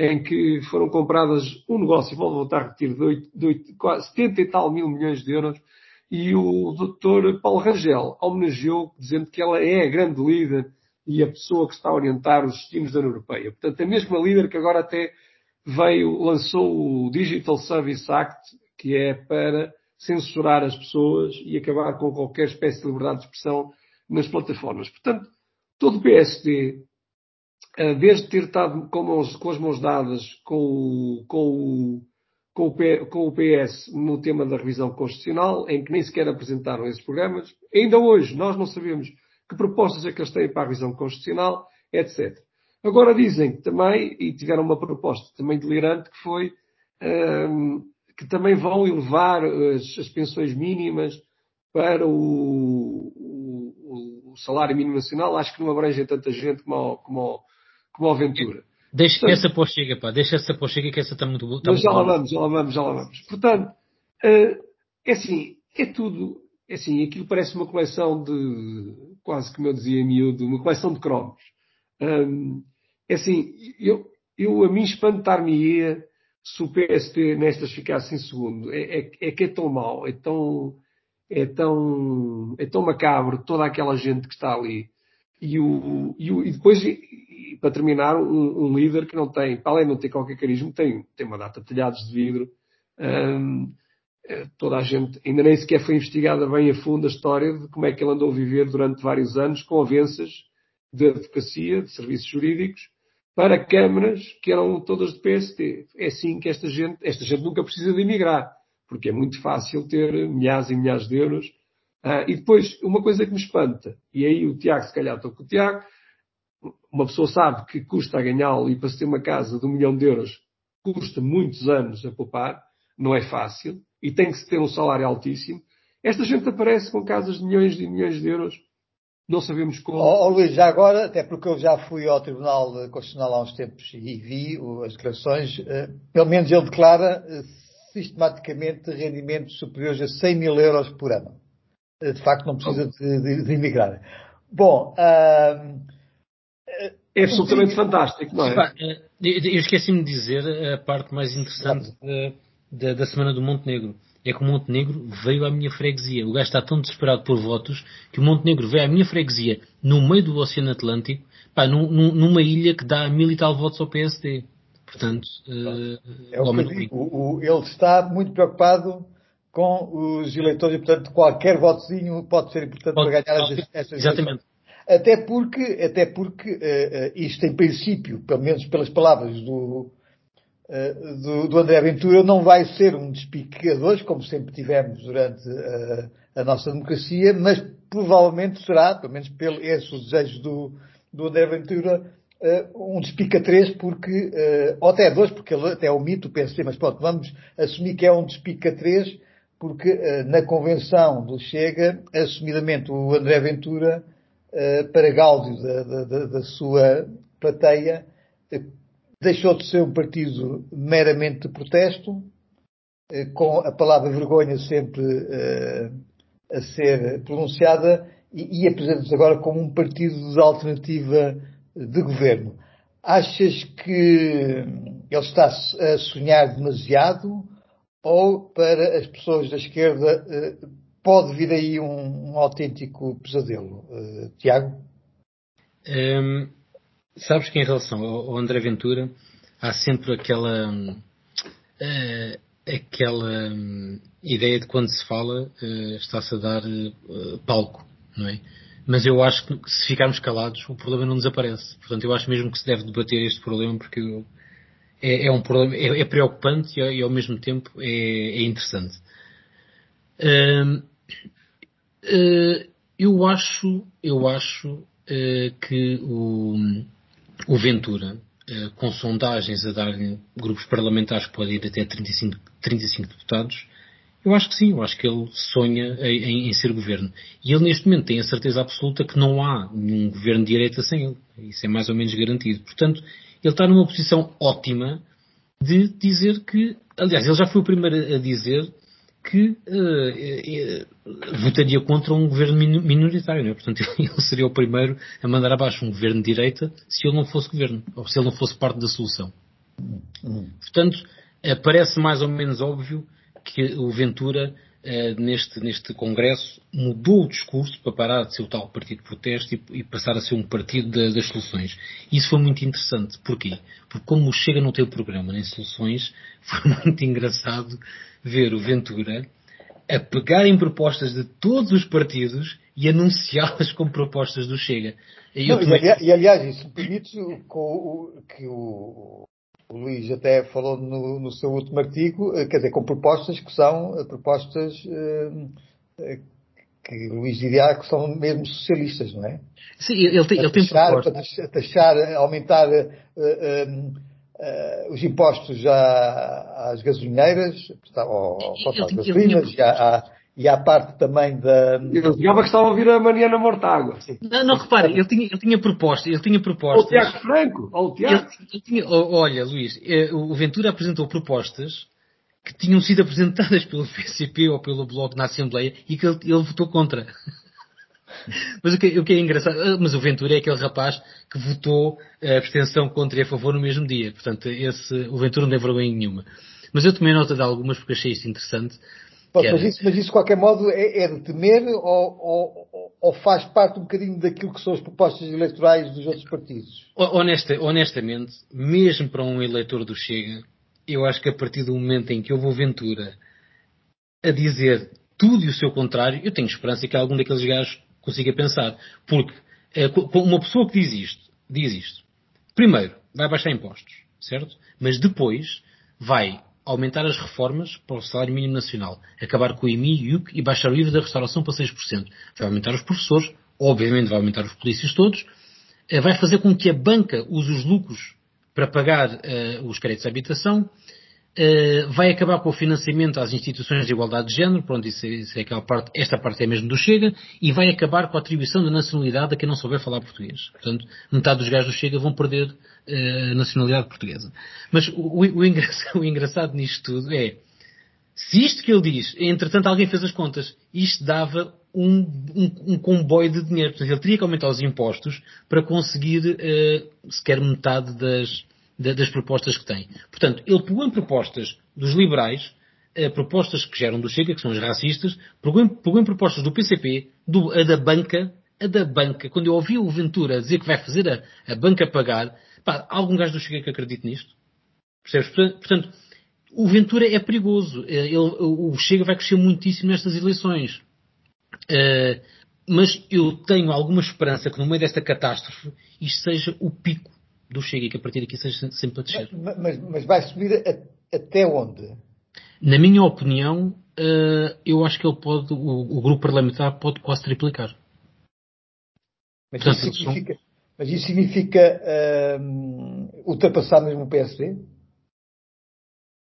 [SPEAKER 2] em que foram compradas um negócio, vou voltar a repetir, de, 8, de 8, quase 70 e tal mil milhões de euros, e o doutor Paulo Rangel homenageou, dizendo que ela é a grande líder e a pessoa que está a orientar os destinos da União Europeia. Portanto, a mesma líder que agora até veio, lançou o Digital Service Act, que é para censurar as pessoas e acabar com qualquer espécie de liberdade de expressão nas plataformas. Portanto, todo o PSD, desde ter estado com, as mãos dadas com com, com, o, com PS no tema da revisão constitucional, em que nem sequer apresentaram esses programas, ainda hoje nós não sabemos que propostas é que eles têm para a revisão constitucional, etc. Agora dizem também, e tiveram uma proposta também delirante, que foi hum, que também vão elevar as, as pensões mínimas para o, o, o, salário mínimo nacional. Acho que não abrangem tanta gente como, como, como a Ventura.
[SPEAKER 3] Deixa Portanto, essa para chega, pá. Deixa essa para chega que essa está muito boa.
[SPEAKER 2] Mas já lá vamos, já lá vamos, já lá vamos. Portanto, uh, é assim, é tudo, é assim, aquilo parece uma coleção de, quase como eu dizia miúdo, uma coleção de cromos. É assim, eu, eu a mim espantar-me-ia se o PSD nestas ficasse em segundo, é, é, é, que é tão mau, é tão, é tão, é tão macabro toda aquela gente que está ali. E, o, e, o, e depois, e, para terminar, um, um, líder que não tem, para além de não ter qualquer carisma, tem, tem uma data de telhados de vidro. Um, é, toda a gente, ainda nem sequer foi investigada bem a fundo a história de como é que ele andou a viver durante vários anos com avanças de advocacia, de serviços jurídicos, para câmaras que eram todas de PST. É assim que esta gente, esta gente nunca precisa de emigrar, porque é muito fácil ter milhares e milhares de euros. Ah, e depois, uma coisa que me espanta, e aí o Tiago, se calhar estou com o Tiago, uma pessoa sabe que custa a ganhá-lo e para se ter uma casa de um milhão de euros custa muitos anos a poupar, não é fácil, e tem que se ter um salário altíssimo. Esta gente aparece com casas de milhões e milhões de euros não sabemos como.
[SPEAKER 1] Oh, oh, Luís, já agora, até porque eu já fui ao Tribunal Constitucional há uns tempos e vi as declarações, eh, pelo menos ele declara eh, sistematicamente rendimentos superiores a 100 mil euros por ano. Eh, de facto, não precisa de, de, de emigrar. Bom, uh,
[SPEAKER 2] é absolutamente fantástico, não é?
[SPEAKER 3] Eu esqueci-me de dizer a parte mais interessante da, da, da Semana do Montenegro é que o Montenegro veio à minha freguesia. O gajo está tão desesperado por votos que o Montenegro veio à minha freguesia no meio do Oceano Atlântico pá, num, numa ilha que dá mil e tal votos ao PSD. Portanto,
[SPEAKER 1] é o que. O, o, ele está muito preocupado com os eleitores e, portanto, qualquer votozinho pode ser importante pode, para ganhar pode, estas
[SPEAKER 3] Exatamente.
[SPEAKER 1] Até porque, até porque uh, isto, em princípio, pelo menos pelas palavras do, uh, do, do, André Ventura, não vai ser um despique a dois, como sempre tivemos durante uh, a nossa democracia, mas provavelmente será, pelo menos pelo esse o desejo do, do André Ventura, um despique a três, porque, ou até dois, porque ele até omite o PSD, mas pronto, vamos assumir que é um despique a três, porque na convenção do Chega, assumidamente o André Ventura para gáudio da, da, da, sua plateia, deixou de ser um partido meramente de protesto, com a palavra vergonha sempre a ser pronunciada, e, e apresenta-se agora como um partido de alternativa de governo. Achas que ele está a sonhar demasiado ou para as pessoas da esquerda pode vir aí um, um autêntico pesadelo. Uh, Tiago?
[SPEAKER 3] Um, ehm, sabes que em relação ao, André Ventura há sempre aquela uh, aquela um, ideia de quando se fala uh, está-se a dar palco, não é? Mas eu acho que se ficarmos calados o problema não desaparece. Portanto, eu acho mesmo que se deve debater este problema porque é, é, um problema, é, é preocupante e, e, ao mesmo tempo é, é interessante. Uh, eu acho, eu acho uh, que o, o Ventura, uh, com sondagens a dar grupos parlamentares que podem ir até 35, 35 deputados, eu acho que sim, eu acho que ele sonha em, em, ser governo. E ele neste momento tem a certeza absoluta que não há nenhum governo de direita sem ele. Isso é mais ou menos garantido. Portanto, ele está numa posição ótima de dizer que, aliás, ele já foi o primeiro a dizer que uh, uh, votaria contra um governo minoritário, não é? Portanto, ele seria o primeiro a mandar abaixo um governo de direita se ele não fosse governo, ou se ele não fosse parte da solução. Portanto, uh, parece mais ou menos óbvio que o Ventura, neste, neste Congresso, mudou o discurso para parar de ser o tal partido de protesto e, e passar a ser um partido das soluções. Isso foi muito interessante. Porquê? Porque como o Chega não tem programa nem soluções, foi muito engraçado ver o Ventura a pegar em propostas de todos os partidos e anunciá-las como propostas do Chega.
[SPEAKER 1] E, Não, também... e, aliás, isso permite o, que o, o, Luís até falou no, no, seu último artigo, eh, quer dizer, com propostas que são eh, propostas eh, que o Luís diria que são mesmo socialistas, não é?
[SPEAKER 3] Sim, ele tem, ele tem propostas.
[SPEAKER 1] Para taxar, aumentar uh, os impostos à, às gasolineiras, ou, às gasolinas, à, e à parte também da.
[SPEAKER 2] Eu que estava a ouvir a Mariana Mortágua.
[SPEAKER 3] Não, não, repare, ele tinha, ele tinha proposta, ele tinha propostas.
[SPEAKER 2] O Tiago Franco, ou o Tiago.
[SPEAKER 3] Ele, ele tinha, olha, Luís, eh, o Ventura apresentou propostas que tinham sido apresentadas pelo PCP ou pelo Bloco na Assembleia e que ele, ele votou contra. Mas o que, o que, é engraçado, ah, mas o Ventura é aquele rapaz que votou a abstenção contra e a favor no mesmo dia. Portanto, esse, o Ventura não tem vergonha nenhuma. Mas eu tomei nota de algumas porque achei isto interessante.
[SPEAKER 1] Pô, mas, isso, mas isso, de qualquer modo, é, é de temer ou, ou, ou, faz parte um bocadinho daquilo que são as propostas eleitorais dos outros partidos?
[SPEAKER 3] Honesta, honestamente, mesmo para um eleitor do Chega, eu acho que a partir do momento em que houve o Ventura a dizer tudo e o seu contrário, eu tenho esperança que algum daqueles gajos consiga pensar. Porque eh, uma pessoa que diz isto, diz isto, primeiro, vai baixar impostos, certo? Mas depois vai aumentar as reformas para o salário mínimo nacional, acabar com o IMI e IUC e baixar o IVA da restauração para 6%. Vai aumentar os professores, obviamente vai aumentar os polícias todos, eh, vai fazer com que a banca use os lucros para pagar uh, os créditos de habitação, Uh, vai acabar com o financiamento às instituições de igualdade de género, pronto, isso, é, isso é aquela parte, esta parte é mesmo do Chega, e vai acabar com a atribuição da nacionalidade a quem não souber falar português. Portanto, metade dos gajos do Chega vão perder uh, a nacionalidade portuguesa. Mas o, o, engraçado, o engraçado nisto tudo é, se isto que ele diz, entretanto alguém fez as contas, isto dava um, um, um comboio de dinheiro. Portanto, ele teria que aumentar os impostos para conseguir uh, sequer metade das, das propostas que tem. Portanto, ele pegou em propostas dos liberais, eh, propostas que geram do Chega, que são as racistas, pegou propostas do PCP, do, a da banca, a da banca, quando eu ouvi o Ventura dizer que vai fazer a, a banca pagar, pá, algum gajo do Chega que acredite nisto? Percebes? Portanto, o Ventura é perigoso. Eh, ele, o Chega vai crescer muitíssimo nestas eleições. Uh, mas eu tenho alguma esperança que no meio desta catástrofe isto seja o pico do Chega e que a partir daqui seja sempre a descer.
[SPEAKER 1] Mas, mas, mas vai subir a, até onde?
[SPEAKER 3] Na minha opinião, uh, eu acho que ele pode, o, o, grupo parlamentar pode quase triplicar.
[SPEAKER 1] Mas, Portanto, isso, significa, são... mas isso significa uh, ultrapassar mesmo o PSD?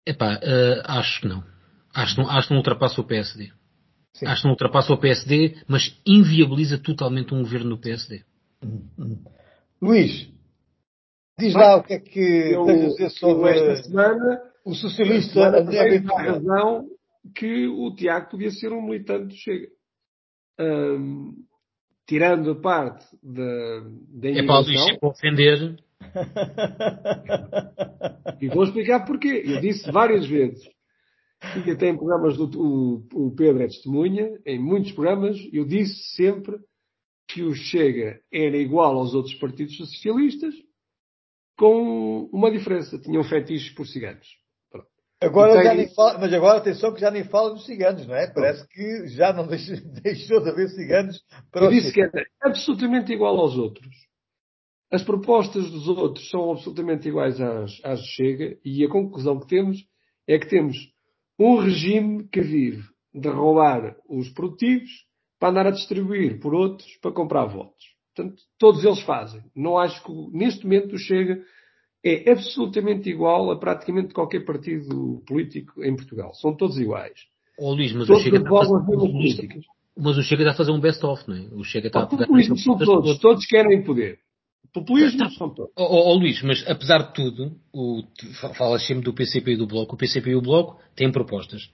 [SPEAKER 3] Epá, uh, acho que não. Acho, não. acho que não ultrapassa o PSD. Sim. Acho que não ultrapassa o PSD, mas inviabiliza totalmente um governo no PSD.
[SPEAKER 1] Hum, hum. Luís, diz lá o que é que eu, tens a dizer sobre
[SPEAKER 2] esta semana,
[SPEAKER 1] o socialista André
[SPEAKER 2] a razão que o Tiago podia ser um militante do Chega. Um, tirando a parte da, da
[SPEAKER 3] É para o ofender.
[SPEAKER 2] E vou explicar porquê. Eu disse várias vezes, e até em programas do o, o Pedro é testemunha, em muitos programas, eu disse sempre que o Chega era igual aos outros partidos socialistas, com uma diferença. Tinham fetiches por ciganos.
[SPEAKER 1] Agora então, já nem fala, mas agora atenção que já nem fala dos ciganos, não é? Parece que já não deixou, deixou de haver ciganos
[SPEAKER 2] para Eu disse que era absolutamente igual aos outros. As propostas dos outros são absolutamente iguais às, às Chega e a conclusão que temos é que temos um regime que vive de roubar os produtivos para andar a distribuir por outros para comprar votos. Portanto, todos eles fazem. Não acho que neste momento o Chega é absolutamente igual a praticamente qualquer partido político em Portugal. São todos iguais.
[SPEAKER 3] Oh, Luís, mas todos o Chega está a fazer... Mas o Chega está a fazer um best-of, não é? O Chega está a
[SPEAKER 2] pegar... são todos. Todos querem poder. Populismo tá. são todos.
[SPEAKER 3] Oh, oh, Luís, mas apesar de tudo, o, falas sempre do PCP e do Bloco. O PCP e o Bloco têm propostas.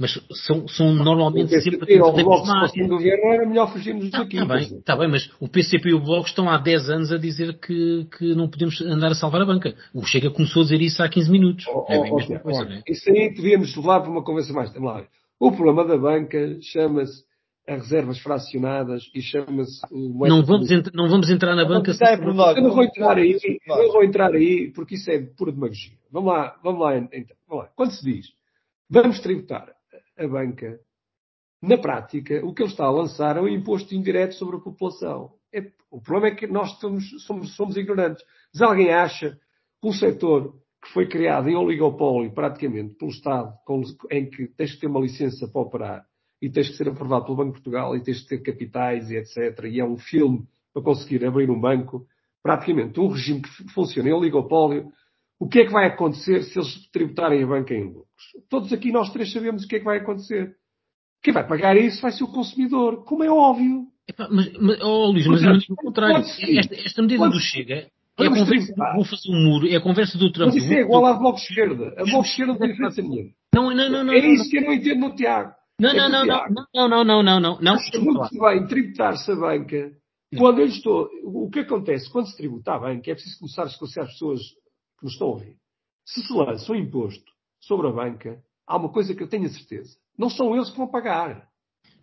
[SPEAKER 3] Mas são, são normalmente
[SPEAKER 2] o
[SPEAKER 3] sempre
[SPEAKER 2] o Bloco, se governo era melhor fugirmos daqui.
[SPEAKER 3] Está bem, está bem, mas o PCP e o Bloco estão há 10 anos a dizer que, que não podemos andar a salvar a banca. O Chega começou a dizer isso há 15 minutos. Oh, é bem oh, mesma coisa, não é?
[SPEAKER 2] Isso aí devíamos levar para uma conversa mais. Lá. O problema da banca chama-se a reservas fracionadas e chama-se
[SPEAKER 3] não vamos, não vamos entrar na banca
[SPEAKER 2] se... Eu não vou entrar aí, eu vou entrar aí porque isso é pura demagogia. Vamos lá, vamos lá, então, vamos lá. Quando se diz vamos tributar a banca, na prática, o que ele está a lançar é um imposto indireto sobre a população. É, o problema é que nós somos, somos, somos ignorantes. Mas alguém acha que um setor que foi criado em oligopólio praticamente pelo Estado, com, em que tens que ter uma licença para operar, e tens que ser aprovado pelo Banco de Portugal e tens que ter capitais e etc. E é um filme para conseguir abrir um banco. Praticamente um regime que funciona em oligopólio. O que é que vai acontecer se eles tributarem a banca em lucros? Todos aqui nós três sabemos o que é que vai acontecer. Quem vai pagar isso vai ser o consumidor, como é óbvio.
[SPEAKER 3] Epá, mas, mas, oh, Luís, mas é o contrário. Esta, esta medida do Chega é a conversa, vou fazer um muro, é a conversa do Trump.
[SPEAKER 2] Mas isso é igual à Bloco Esquerda. A Bloco Esquerda não tem diferença nenhuma.
[SPEAKER 3] Não, não, não, não.
[SPEAKER 2] É isso que eu não entendo no Tiago.
[SPEAKER 3] Não, não, não, não, não, não, não, não, não, não.
[SPEAKER 2] Muito bem tributar-se a banca. Quando eu estou, o que acontece? Quando se tributa a banca, é preciso começar a esclarecer as pessoas que nos estão a ouvir. Se se lança um imposto sobre a banca, há uma coisa que eu tenho a certeza. Não são eles que vão pagar.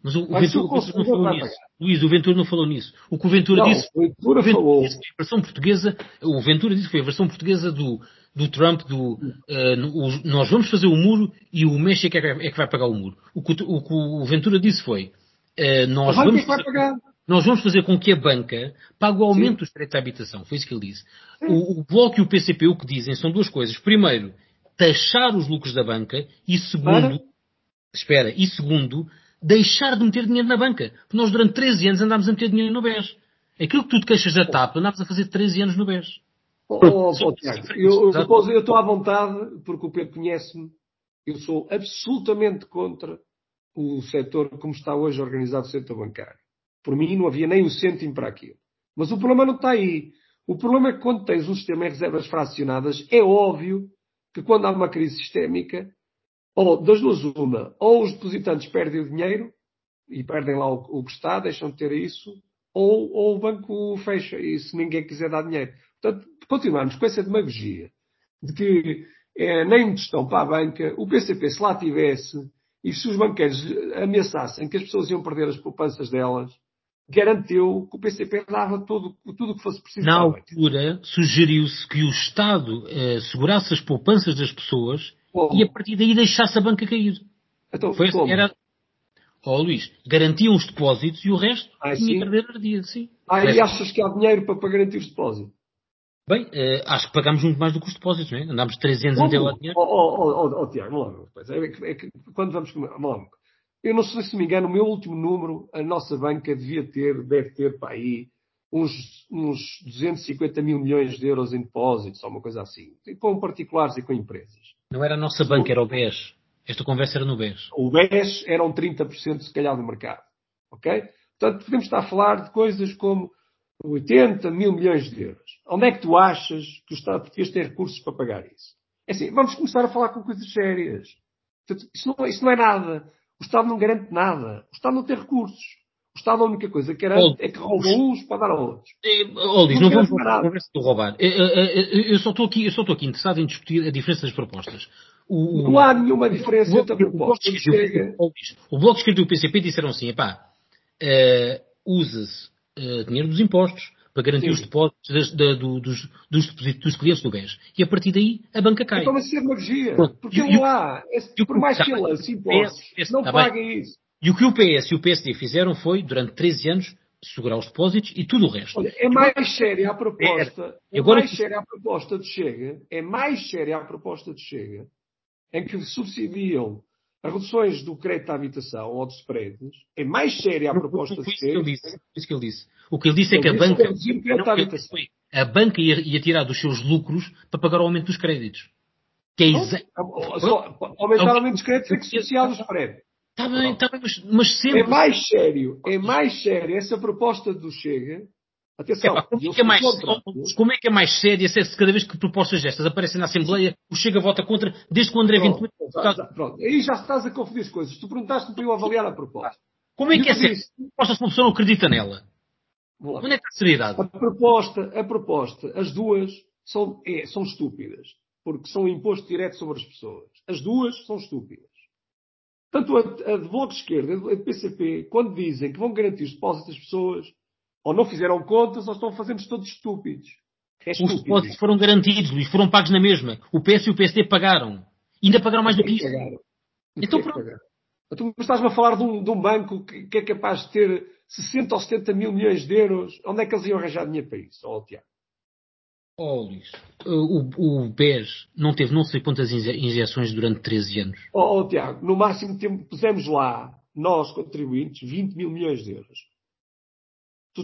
[SPEAKER 3] Mas o, o Ventura, o Ventura não falou nisso. Luís, o Ventura não falou nisso. O que o Ventura
[SPEAKER 2] não,
[SPEAKER 3] disse.
[SPEAKER 2] O Ventura, o Ventura falou.
[SPEAKER 3] Disse a versão portuguesa, o Ventura disse que foi a versão portuguesa do, do Trump, do, uh, nós vamos fazer o muro e o México é que, é que vai pagar o muro. O que o, que o Ventura disse foi, uh, nós, vamos fazer, nós vamos fazer com que a banca pague o aumento Sim. dos direitos à habitação. Foi isso que ele disse. O, o Bloco e o PCP o que dizem são duas coisas. Primeiro, taxar os lucros da banca e segundo, Para? espera, e segundo, deixar de meter dinheiro na banca. Porque nós durante 13 anos andámos a meter dinheiro no BES. Aquilo que tu te queixas da TAP, andámos a fazer 13 anos no BES.
[SPEAKER 2] Oh, oh, oh, Tiago, eu estou à vontade, porque o Pedro conhece-me, eu sou absolutamente contra o setor como está hoje organizado o setor bancário. Por mim não havia nem um cêntimo para aquilo. Mas o problema não está aí. O problema é que quando tens um sistema em reservas fracionadas, é óbvio que quando há uma crise sistémica, ou das duas uma, ou os depositantes perdem o dinheiro e perdem lá o, o que está, deixam de ter isso, ou, ou o banco fecha e se ninguém quiser dar dinheiro. Portanto, continuarmos com essa demagogia de que é, nem estão para a banca, o PCP, se lá tivesse, e se os banqueiros ameaçassem que as pessoas iam perder as poupanças delas, garantiu que o PCP dava tudo, tudo o que fosse preciso.
[SPEAKER 3] Na altura, sugeriu-se que o Estado eh, segurasse as poupanças das pessoas como? e a partir daí deixasse a banca cair.
[SPEAKER 2] Então, Foi, como? Era...
[SPEAKER 3] Oh, Luís, garantiam os depósitos e o resto ah, tinha perder ardia, sim.
[SPEAKER 2] Ah, e achas que há dinheiro para, para garantir os depósitos?
[SPEAKER 3] Bem, uh, acho que pagámos muito mais do que os depósitos, não é? Andámos 3 anos a dinheiro.
[SPEAKER 2] Oh, oh, oh, oh, Tiago, logo, é, que, é que quando vamos logo, eu não sei se me engano, o meu último número, a nossa banca devia ter, deve ter para aí uns, uns 250 mil milhões de euros em depósitos, ou uma coisa assim, com particulares e com empresas.
[SPEAKER 3] Não era a nossa banca, era o BES. Esta conversa era no BES.
[SPEAKER 2] O BES eram 30% se calhar do mercado. Ok? Portanto, podemos estar a falar de coisas como 80 mil milhões de euros. Onde é que tu achas que o Estado português tem recursos para pagar isso? É assim, vamos começar a falar com coisas sérias. Portanto, isso, não, isso não é nada. O Estado não garante nada. O Estado não tem recursos. O Estado a única coisa que garante é que rouba uns para dar a outros.
[SPEAKER 3] Olha, não, não vamos conversa de roubar. Eu, eu, eu, só estou aqui, eu só estou aqui interessado em discutir a diferença das propostas.
[SPEAKER 2] O, não há nenhuma diferença entre a proposta.
[SPEAKER 3] O Bloco de Esquerda e o PCP disseram assim, epá, uh, usa-se uh, dinheiro dos impostos para garantir Sim. os depósitos das, da, do, dos, dos, dos, clientes do BES. E a partir daí a banca cai.
[SPEAKER 2] Então vai ser demagogia. Porque ele lá, esse, por mais que ele se impostos, não tá paga bem. isso.
[SPEAKER 3] E o que o PS e o PSD fizeram foi, durante 13 anos, segurar os depósitos e tudo o resto.
[SPEAKER 2] Olha, é mais séria a proposta. É, é agora mais que... séria a proposta de Chega. É mais séria a proposta de Chega em que subsidiam as reduções do crédito à habitação ou dos spreads é mais séria a proposta
[SPEAKER 3] de ser. Isso que ele disse. Isso que ele disse. O que ele disse é que a banca, não, a banca ia, ia, tirar dos seus lucros para pagar o aumento dos créditos.
[SPEAKER 2] Que é exa... Aumentar o aumento dos créditos é que social dos spreads.
[SPEAKER 3] Está bem, está bem, mas, mas sempre.
[SPEAKER 2] É mais sério, é mais sério essa proposta do Chega Atenção,
[SPEAKER 3] como, é que é mais, como é que é mais séria se cada vez que propostas destas aparecem na Assembleia, o Chega vota contra, desde que o André Ventura...
[SPEAKER 2] Pronto, pronto, aí já estás a confundir as coisas. Tu perguntaste-me para eu avaliar a proposta.
[SPEAKER 3] Como é que é sério? A proposta de solução não acredita nela. Onde é que está a seriedade?
[SPEAKER 2] A proposta, a proposta, as duas são, é, são estúpidas. Porque são imposto direto sobre as pessoas. As duas são estúpidas. Tanto a, a de Bloco de Esquerda a de PCP, quando dizem que vão garantir os depósitos das pessoas, ou não fizeram contas ou estão fazendo todos estúpidos.
[SPEAKER 3] É Os depósitos foram garantidos, Luís, foram pagos na mesma. O PS e o PSD pagaram. Ainda pagaram mais do que isso.
[SPEAKER 2] Então pronto. Tu estás-me a falar de um, de um, banco que é capaz de ter 60 ou 70 mil milhões de euros. Onde é que eles iam arranjar dinheiro para isso? Oh, Tiago.
[SPEAKER 3] Oh, Luís, o, o BES não teve não sei quantas injeções durante 13 anos.
[SPEAKER 2] Oh, oh Tiago, no máximo tempo pusemos lá, nós contribuintes, 20 mil milhões de euros.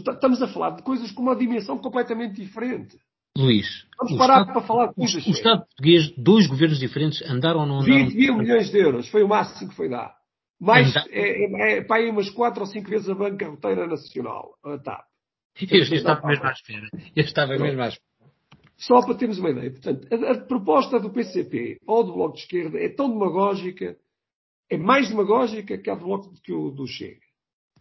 [SPEAKER 2] Tá, estamos a falar de coisas com uma dimensão completamente diferente.
[SPEAKER 3] Luís,
[SPEAKER 2] vamos parar Estado, para falar de coisas.
[SPEAKER 3] O, o Estado português, dois governos diferentes, andaram ou não andaram?
[SPEAKER 2] 20 mil milhões de euros, foi o máximo que foi dar. Mais, é, é, é para aí umas 4 ou 5 vezes a banca roteira nacional, a TAP.
[SPEAKER 3] Eu, eu estava mesmo à espera. Eu estava mesmo à espera.
[SPEAKER 2] Só para termos uma ideia. Portanto, a, a, proposta do PCP ou do Bloco de Esquerda é tão demagógica, é mais demagógica que a do Bloco que o do Chega.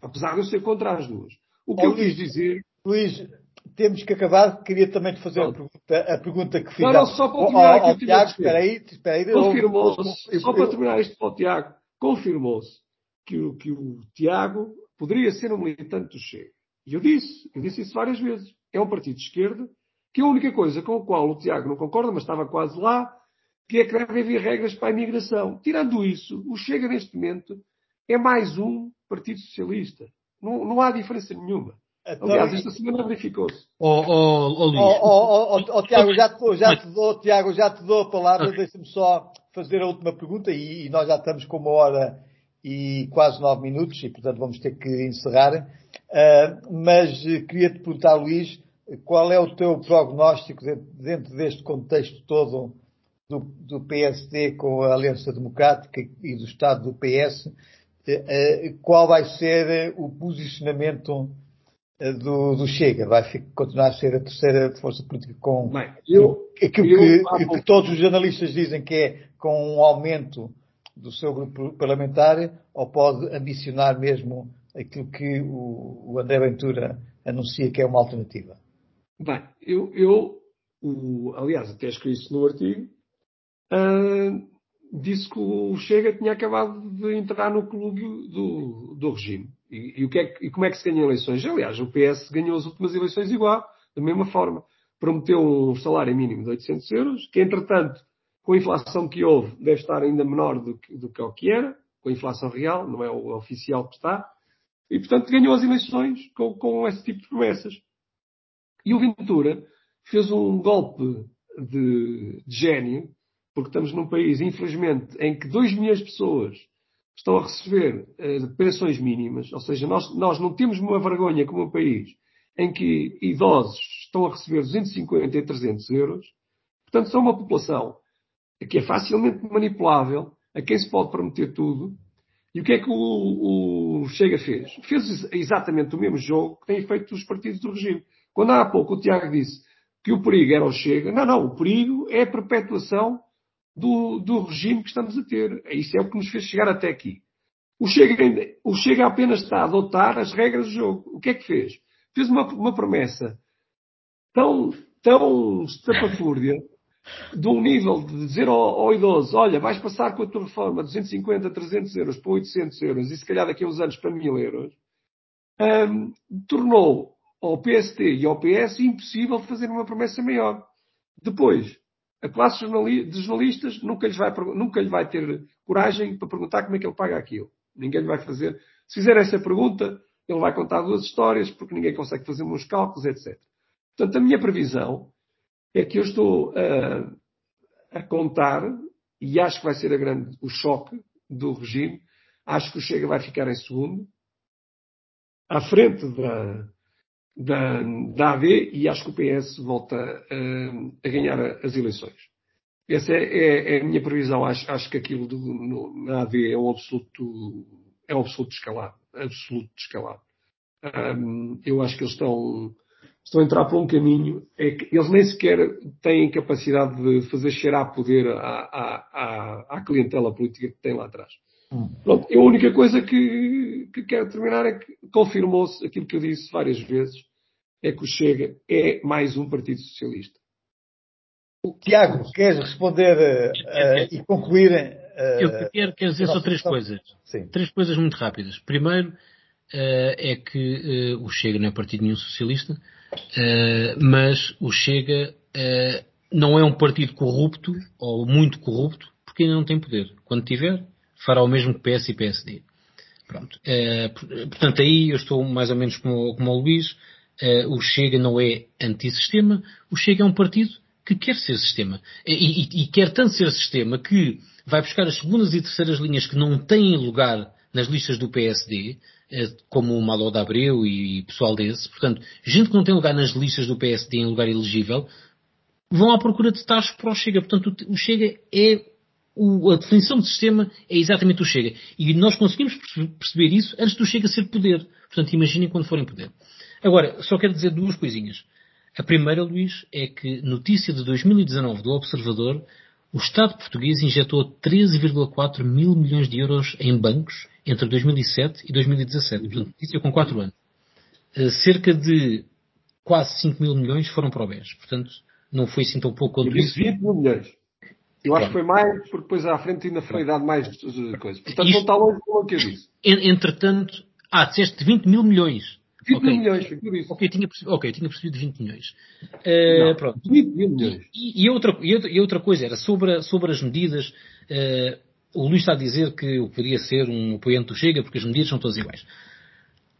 [SPEAKER 2] Apesar de eu ser contra as duas. O que oh, eu quis dizer.
[SPEAKER 1] Luís, temos que acabar. Queria também te fazer a pergunta, a pergunta que fiz.
[SPEAKER 2] Não, não, só para terminar
[SPEAKER 1] Tiago, espera aí, espera aí.
[SPEAKER 2] Confirmou-se, só para terminar isto para o Tiago, confirmou-se que, que o Tiago poderia ser um militante do Chega. E eu disse, eu disse isso várias vezes. É um partido de esquerda que a única coisa com a qual o Tiago não concorda, mas estava quase lá, que é que deve haver regras para a imigração. Tirando isso, o Chega neste momento é mais um partido socialista. Não, não há diferença nenhuma. Então, Aliás, esta semana verificou-se.
[SPEAKER 3] Oh, oh, oh, Luís.
[SPEAKER 1] Oh, oh, oh, oh, Tiago, já te, já te dou, Tiago, já te dou a palavra. Deixa-me só fazer a última pergunta e, e, nós já estamos com uma hora e quase nove minutos e, portanto, vamos ter que encerrar. Uh, mas queria te perguntar, Luís, qual é o teu prognóstico dentro deste contexto todo do, do PSD com a Aliança Democrática e do Estado do PS? Eh, eh, qual vai ser eh, o posicionamento do, do Chega? Vai continuar a ser a terceira força política com Bem, eu, aquilo eu, que, que, todos os analistas dizem que é com um aumento do seu grupo parlamentar ou pode ambicionar mesmo aquilo que o, o André Ventura anuncia que é uma alternativa?
[SPEAKER 2] Bem, eu, eu o, aliás, até escrevi isso no artigo, uh, disse que o Chega tinha acabado de entrar no clube do, do regime. E, e, o que é e como é que se ganha eleições? Aliás, o PS ganhou as últimas eleições igual, da mesma forma. Prometeu um salário mínimo de 800 euros, que entretanto, com a inflação que houve, deve estar ainda menor do que, do que o que era, com a inflação real, não é o oficial que está. E, portanto, ganhou as eleições com, com esse tipo de promessas. E o Ventura fez um golpe de, de gênio, porque estamos num país, infelizmente, em que 2 milhões de pessoas estão a receber uh, pensões mínimas, ou seja, nós, nós não temos uma vergonha como um país em que idosos estão a receber 250 e 300 euros, portanto, são uma população que é facilmente manipulável, a quem se pode prometer tudo. E o que é que o, o Chega fez? Fez exatamente o mesmo jogo que têm feito os partidos do regime. Quando há pouco o Tiago disse que o perigo era o Chega, não, não, o perigo é a perpetuação do, do regime que estamos a ter. Isso é o que nos fez chegar até aqui. O Chega, o Chega apenas está a adotar as regras do jogo. O que é que fez? Fez uma, uma promessa tão, tão estapafúrdia de um nível de dizer ao, ao, idoso, olha, vais passar com a tua reforma 250, 300 euros para 800 euros e se calhar daqui a uns anos para 1000 euros, um, tornou ao PST e ao PS impossível fazer uma promessa maior. Depois, a classe de jornalistas nunca, lhes vai, nunca lhe vai ter coragem para perguntar como é que ele paga aquilo. Ninguém lhe vai fazer. Se fizer essa pergunta, ele vai contar duas histórias, porque ninguém consegue fazer uns cálculos, etc. Portanto, a minha previsão é que eu estou a, a contar, e acho que vai ser grande, o choque do regime, acho que o Chega vai ficar em segundo, à frente da, da, da AD e acho que o PS volta a, a ganhar as eleições. Essa é, é, é, a minha previsão. Acho, acho que aquilo do, no, na AD é um absoluto, é um absoluto descalado. Absoluto descalado. Um, eu acho que eles estão, estão a entrar por um caminho, é que eles nem sequer têm capacidade de fazer cheirar poder à, à, à, à clientela política que tem lá atrás. Pronto, a única coisa que, que quero terminar é que confirmou-se aquilo que eu disse várias vezes, é que o Chega é mais um Partido Socialista.
[SPEAKER 1] Tiago, queres responder uh, e concluir?
[SPEAKER 3] Uh, eu quero, quero dizer só três coisas. Sim. Três coisas muito rápidas. Primeiro, uh, é que o Chega não é partido nenhum socialista, mas o Chega não é um partido corrupto ou muito corrupto porque ainda não tem poder. Quando tiver, fará o mesmo que PS e PSD. Pronto. Uh, portanto, aí eu estou mais ou menos como, como o Luís. Uh, o Chega não é antissistema. O Chega é um partido que quer ser sistema. E, e, e, quer tanto ser sistema que vai buscar as segundas e terceiras linhas que não têm lugar nas listas do PSD, uh, como o Malo da Abreu e pessoal desse. Portanto, gente que não tem lugar nas listas do PSD em lugar elegível, vão à procura de taxas para o Chega. Portanto, o Chega é o, a definição de sistema é exatamente o Chega. E nós conseguimos perceber isso antes do Chega ser poder. Portanto, imaginem quando forem poder. Agora, só quero dizer duas coisinhas. A primeira, Luís, é que notícia de 2019 do Observador, o Estado português injetou 13,4 mil milhões de euros em bancos entre 2007 e 2017. Portanto, notícia com 4 anos. Uh, cerca de quase 5 mil milhões foram para o BES. Portanto, não foi assim tão pouco
[SPEAKER 2] quanto isso. 20 mil milhões. Eu acho que foi mais, porque depois à frente ainda foi dado mais coisas. Portanto, Isto, não está longe do que eu disse.
[SPEAKER 3] Entretanto, ah, disseste 20 mil milhões.
[SPEAKER 2] 20 okay. mil milhões, foi isso.
[SPEAKER 3] Ok, tinha percebido, okay, tinha percebido 20 milhões. Uh, não, pronto.
[SPEAKER 2] 20 mil milhões.
[SPEAKER 3] E, e, outra, e, outra, coisa era sobre, sobre as medidas. Uh, o Luís está a dizer que eu poderia ser um apoiante do Chega porque as medidas são todas iguais.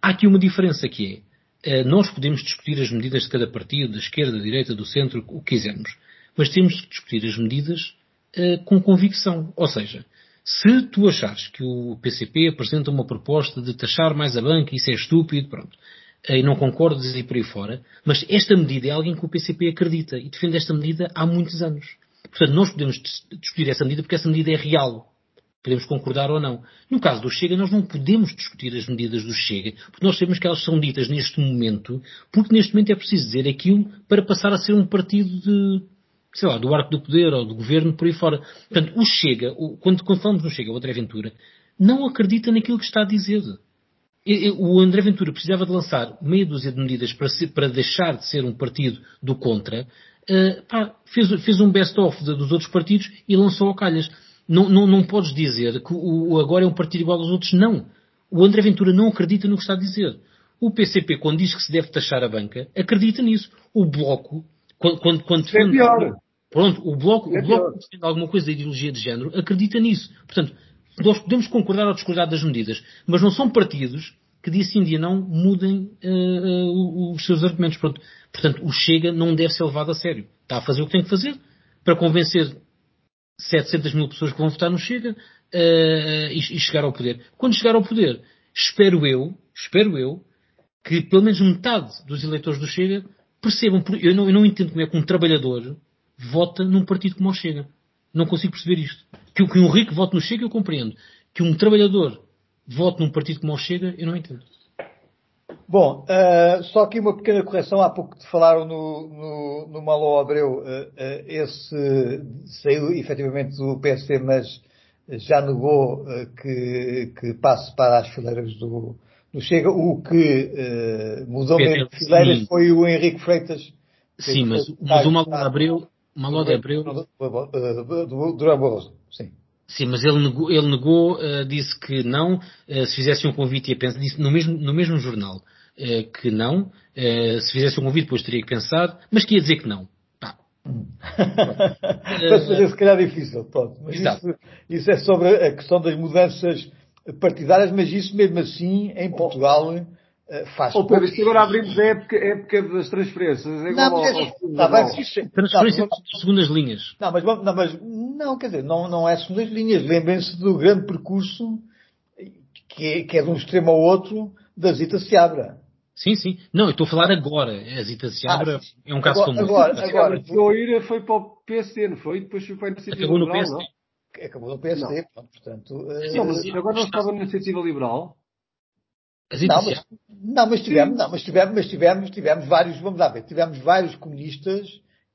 [SPEAKER 3] Há aqui uma diferença que é, uh, nós podemos discutir as medidas de cada partido, da esquerda, da direita, do centro, o que quisermos. Mas temos que discutir as medidas uh, com convicção. Ou seja, se tu achares que o PCP apresenta uma proposta de taxar mais a banca, isso é estúpido, pronto, eh, e não concordas e por aí fora, mas esta medida é alguém que o PCP acredita e defende esta medida há muitos anos. Portanto, nós podemos discutir essa medida porque essa medida é real. Podemos concordar ou não. No caso do Chega, nós não podemos discutir as medidas do Chega, porque nós sabemos que elas são ditas neste momento, porque neste momento é preciso dizer aquilo para passar a ser um partido de, sei lá, do arco do poder ou do governo por aí fora. Portanto, o Chega, o, quando, quando falamos no Chega, o André Ventura, não acredita naquilo que está a dizer. O André Ventura precisava de lançar meia dúzia de medidas para, ser, para deixar de ser um partido do contra, uh, pá, fez, fez um best-of dos outros partidos e lançou ao calhas. Não, não, não podes dizer que o, agora é um partido igual aos outros, não. O André Ventura não acredita no que está a dizer. O PCP, quando diz que se deve taxar a banca, acredita nisso. O Bloco, quando, quando, quando
[SPEAKER 2] é defende... É
[SPEAKER 3] Pronto, o Bloco, é o bloco defende alguma coisa da ideologia de género, acredita nisso. Portanto, nós podemos concordar ou discordar das medidas, mas não são partidos que dia sim dia não mudem uh, uh, os seus argumentos. Pronto. Portanto, o Chega não deve ser levado a sério. Está a fazer o que tem que fazer para convencer 700 mil pessoas que vão votar no Chega uh, e, e, chegar ao poder. Quando chegar ao poder, espero eu, espero eu, que pelo menos metade dos eleitores do Chega percebam, eu não, eu não entendo como é que um trabalhador vota num partido como o Chega. Não consigo perceber isto. Que, que um rico vote no Chega eu compreendo. Que um trabalhador vote num partido como o Chega eu não entendo.
[SPEAKER 1] Bom, uh, só aqui uma pequena correção. Há pouco te falaram no, no, no Maló Abreu. Uh, uh, esse saiu efetivamente do PSD, mas já negou que, que passe para as fileiras do, do Chega. O que mudou mesmo de fileiras sim. foi o Henrique Freitas.
[SPEAKER 3] Sim, mas, mas o Maló Abreu, Maló de Abreu...
[SPEAKER 1] Durão Barroso, sim.
[SPEAKER 3] Sim, mas ele negou, ele negou uh, disse que não, uh, se fizesse um convite ia pensar, disse no mesmo, no mesmo jornal uh, que não, se fizesse um convite depois teria que pensar, mas que ia dizer que não. Pá.
[SPEAKER 1] Para fazer se calhar difícil, pronto. Mas isso, isso, é sobre a questão das mudanças partidárias, mas isso mesmo assim, em Portugal, eh, faz.
[SPEAKER 2] Oh, Pedro, isto agora abrimos a época, a época das transferências. É
[SPEAKER 3] não, mas, ao, tá bem, isso, transferência não, de segundas linhas.
[SPEAKER 1] Não, mas, não, mas não, quer dizer, não, não é segundas linhas. Lembrem-se do grande percurso que é, que é de um extremo ao outro da Zita Seabra.
[SPEAKER 3] Sim, sim. Não, eu estou a falar agora. A Zita Seabra ah, é um caso
[SPEAKER 1] agora,
[SPEAKER 3] comum.
[SPEAKER 1] Agora, agora.
[SPEAKER 2] agora foi para o PSD, não foi? Depois foi para a Iniciativa
[SPEAKER 3] Acabou
[SPEAKER 2] Liberal,
[SPEAKER 3] no PSD.
[SPEAKER 1] Não? Acabou no PSD, não. portanto...
[SPEAKER 2] Não, mas agora não estava na Iniciativa Liberal?
[SPEAKER 1] Não mas, não, mas tivemos, não, mas tivemos, mas tivemos, tivemos vários, vamos lá ver, tivemos vários comunistas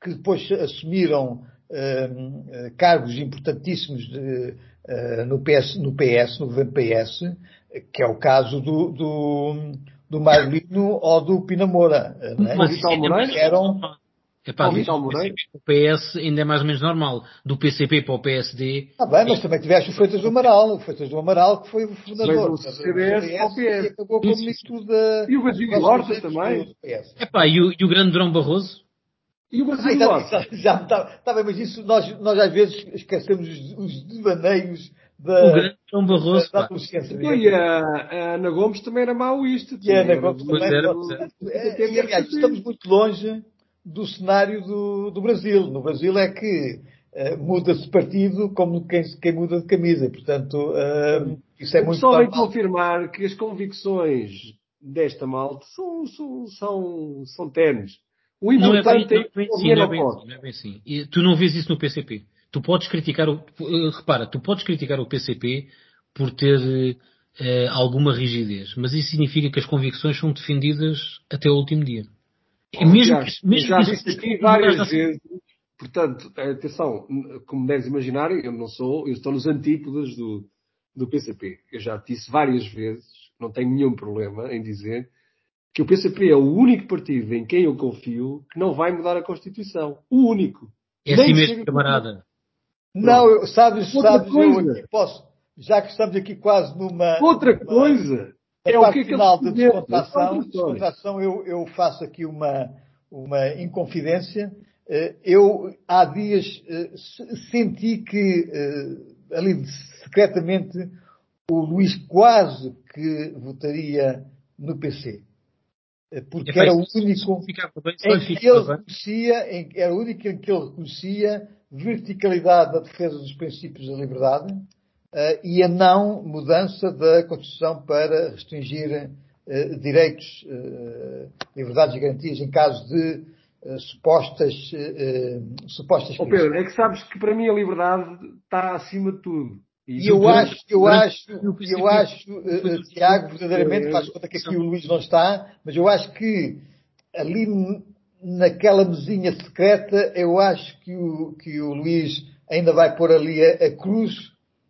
[SPEAKER 1] que depois assumiram uh, cargos importantíssimos de, uh, no, PS, no PS, no governo PS, que é o caso do, do, do Marlino ou do Pinamora.
[SPEAKER 3] Né? Mas, eram, Epá, o PS ainda é mais ou menos normal. Do PCP para o PSD.
[SPEAKER 1] Ah, bem, mas também tiveste o Freitas do Amaral. O Freitas do Amaral que foi o fundador.
[SPEAKER 2] Mas o CDS para o PS.
[SPEAKER 1] E acabou como ministro da.
[SPEAKER 2] E o Horta também.
[SPEAKER 3] Epá, e o, e o grande Drão Barroso?
[SPEAKER 2] E o Basílio Horta?
[SPEAKER 1] Já está, está bem, mas isso nós, nós às vezes esquecemos os, os devaneios da,
[SPEAKER 3] o grande João Barroso. Da, da
[SPEAKER 2] então, e a, a, Ana Gomes também era maoísta.
[SPEAKER 1] E a Ana Gomes também era. É, é, aliás, estamos muito longe do cenário do, do Brasil. No Brasil é que uh, muda-se partido como quem, quem, muda de camisa. Portanto, uh, isso é muito
[SPEAKER 2] Só vem confirmar que as convicções desta malta são, são, são, são ternos.
[SPEAKER 3] O importante não é bem, não é bem, sim, não é bem, não é bem assim. E tu não vês isso no PCP. Tu podes criticar o, uh, repara, tu podes criticar o PCP por ter uh, alguma rigidez, mas isso significa que as convicções são defendidas até o último dia.
[SPEAKER 2] E mesmo, já, mesmo já disse aqui várias vezes, portanto, atenção, como deves imaginar, eu não sou, eu estou nos antípodas do, do PCP. Eu já disse várias vezes, não tenho nenhum problema em dizer, que o PCP é o único partido em quem eu confio que não vai mudar a Constituição. O único.
[SPEAKER 3] É assim mesmo, camarada.
[SPEAKER 1] Não, eu, sabes, sabes, eu aqui posso, já que estamos aqui quase numa...
[SPEAKER 2] Outra coisa!
[SPEAKER 1] É o que final de descontração, descontração eu, eu, faço aqui uma, uma inconfidência. Eh, eu, há dias, eh, senti que, eh, ali secretamente, o Luís quase que votaria no PC. Porque era o único em que ele reconhecia, em, era o único em que ele reconhecia verticalidade da defesa dos princípios da liberdade, e a não mudança da Constituição para restringir uh, direitos, uh, liberdades e garantias em caso de supostas, supostas
[SPEAKER 2] oh, Pedro, é que sabes que para mim a liberdade está acima de tudo.
[SPEAKER 1] E, e eu acho, eu acho, eu acho, Tiago, verdadeiramente, faz conta que aqui o Luís não está, mas eu acho que ali naquela mesinha secreta, eu acho que o, que o Luís ainda vai pôr ali a, a cruz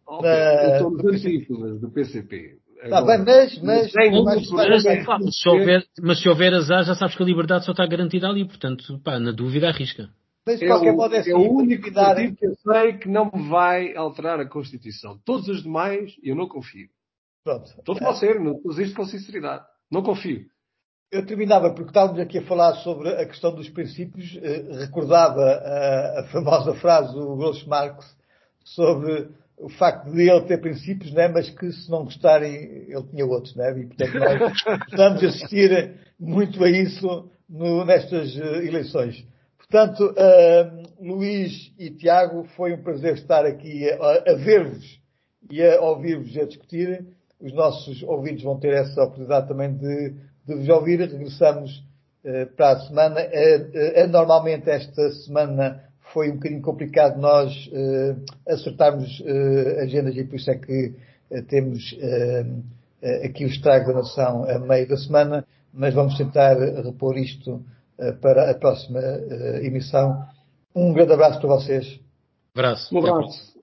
[SPEAKER 2] Okay. Estou nos antípodas do PCP.
[SPEAKER 1] Está bem, mas, mas,
[SPEAKER 3] mas, mas, se houver, mas se houver azar, já sabes que a liberdade só está garantida ali, portanto, pá, na dúvida arrisca.
[SPEAKER 2] Mas, de é qualquer modo, é, assim, é o único partido que eu sei que não vai alterar a Constituição. Todos os demais, eu não confio. Pronto. Estou a ser, não isto com sinceridade. Não confio.
[SPEAKER 1] Eu terminava porque estávamos aqui a falar sobre a questão dos princípios. Eh, recordava a, a, famosa frase do Groucho Marx sobre o facto de ele ter princípios, né, mas que se não gostarem, ele tinha outros. Né? E, portanto, nós estamos a assistir muito a isso no, nestas uh, eleições. Portanto, uh, Luís e Tiago, foi um prazer estar aqui a, a ver-vos e a ouvir-vos a discutir. Os nossos ouvintes vão ter essa oportunidade também de, de vos ouvir. Regressamos uh, para a semana. normalmente esta semana foi um bocadinho complicado nós uh, acertarmos uh, agendas e por isso é que uh, temos aqui o estrago da nação a meio da semana, mas vamos tentar repor isto para a próxima emissão. Um grande abraço para vocês.
[SPEAKER 3] Abraço.
[SPEAKER 2] Um abraço.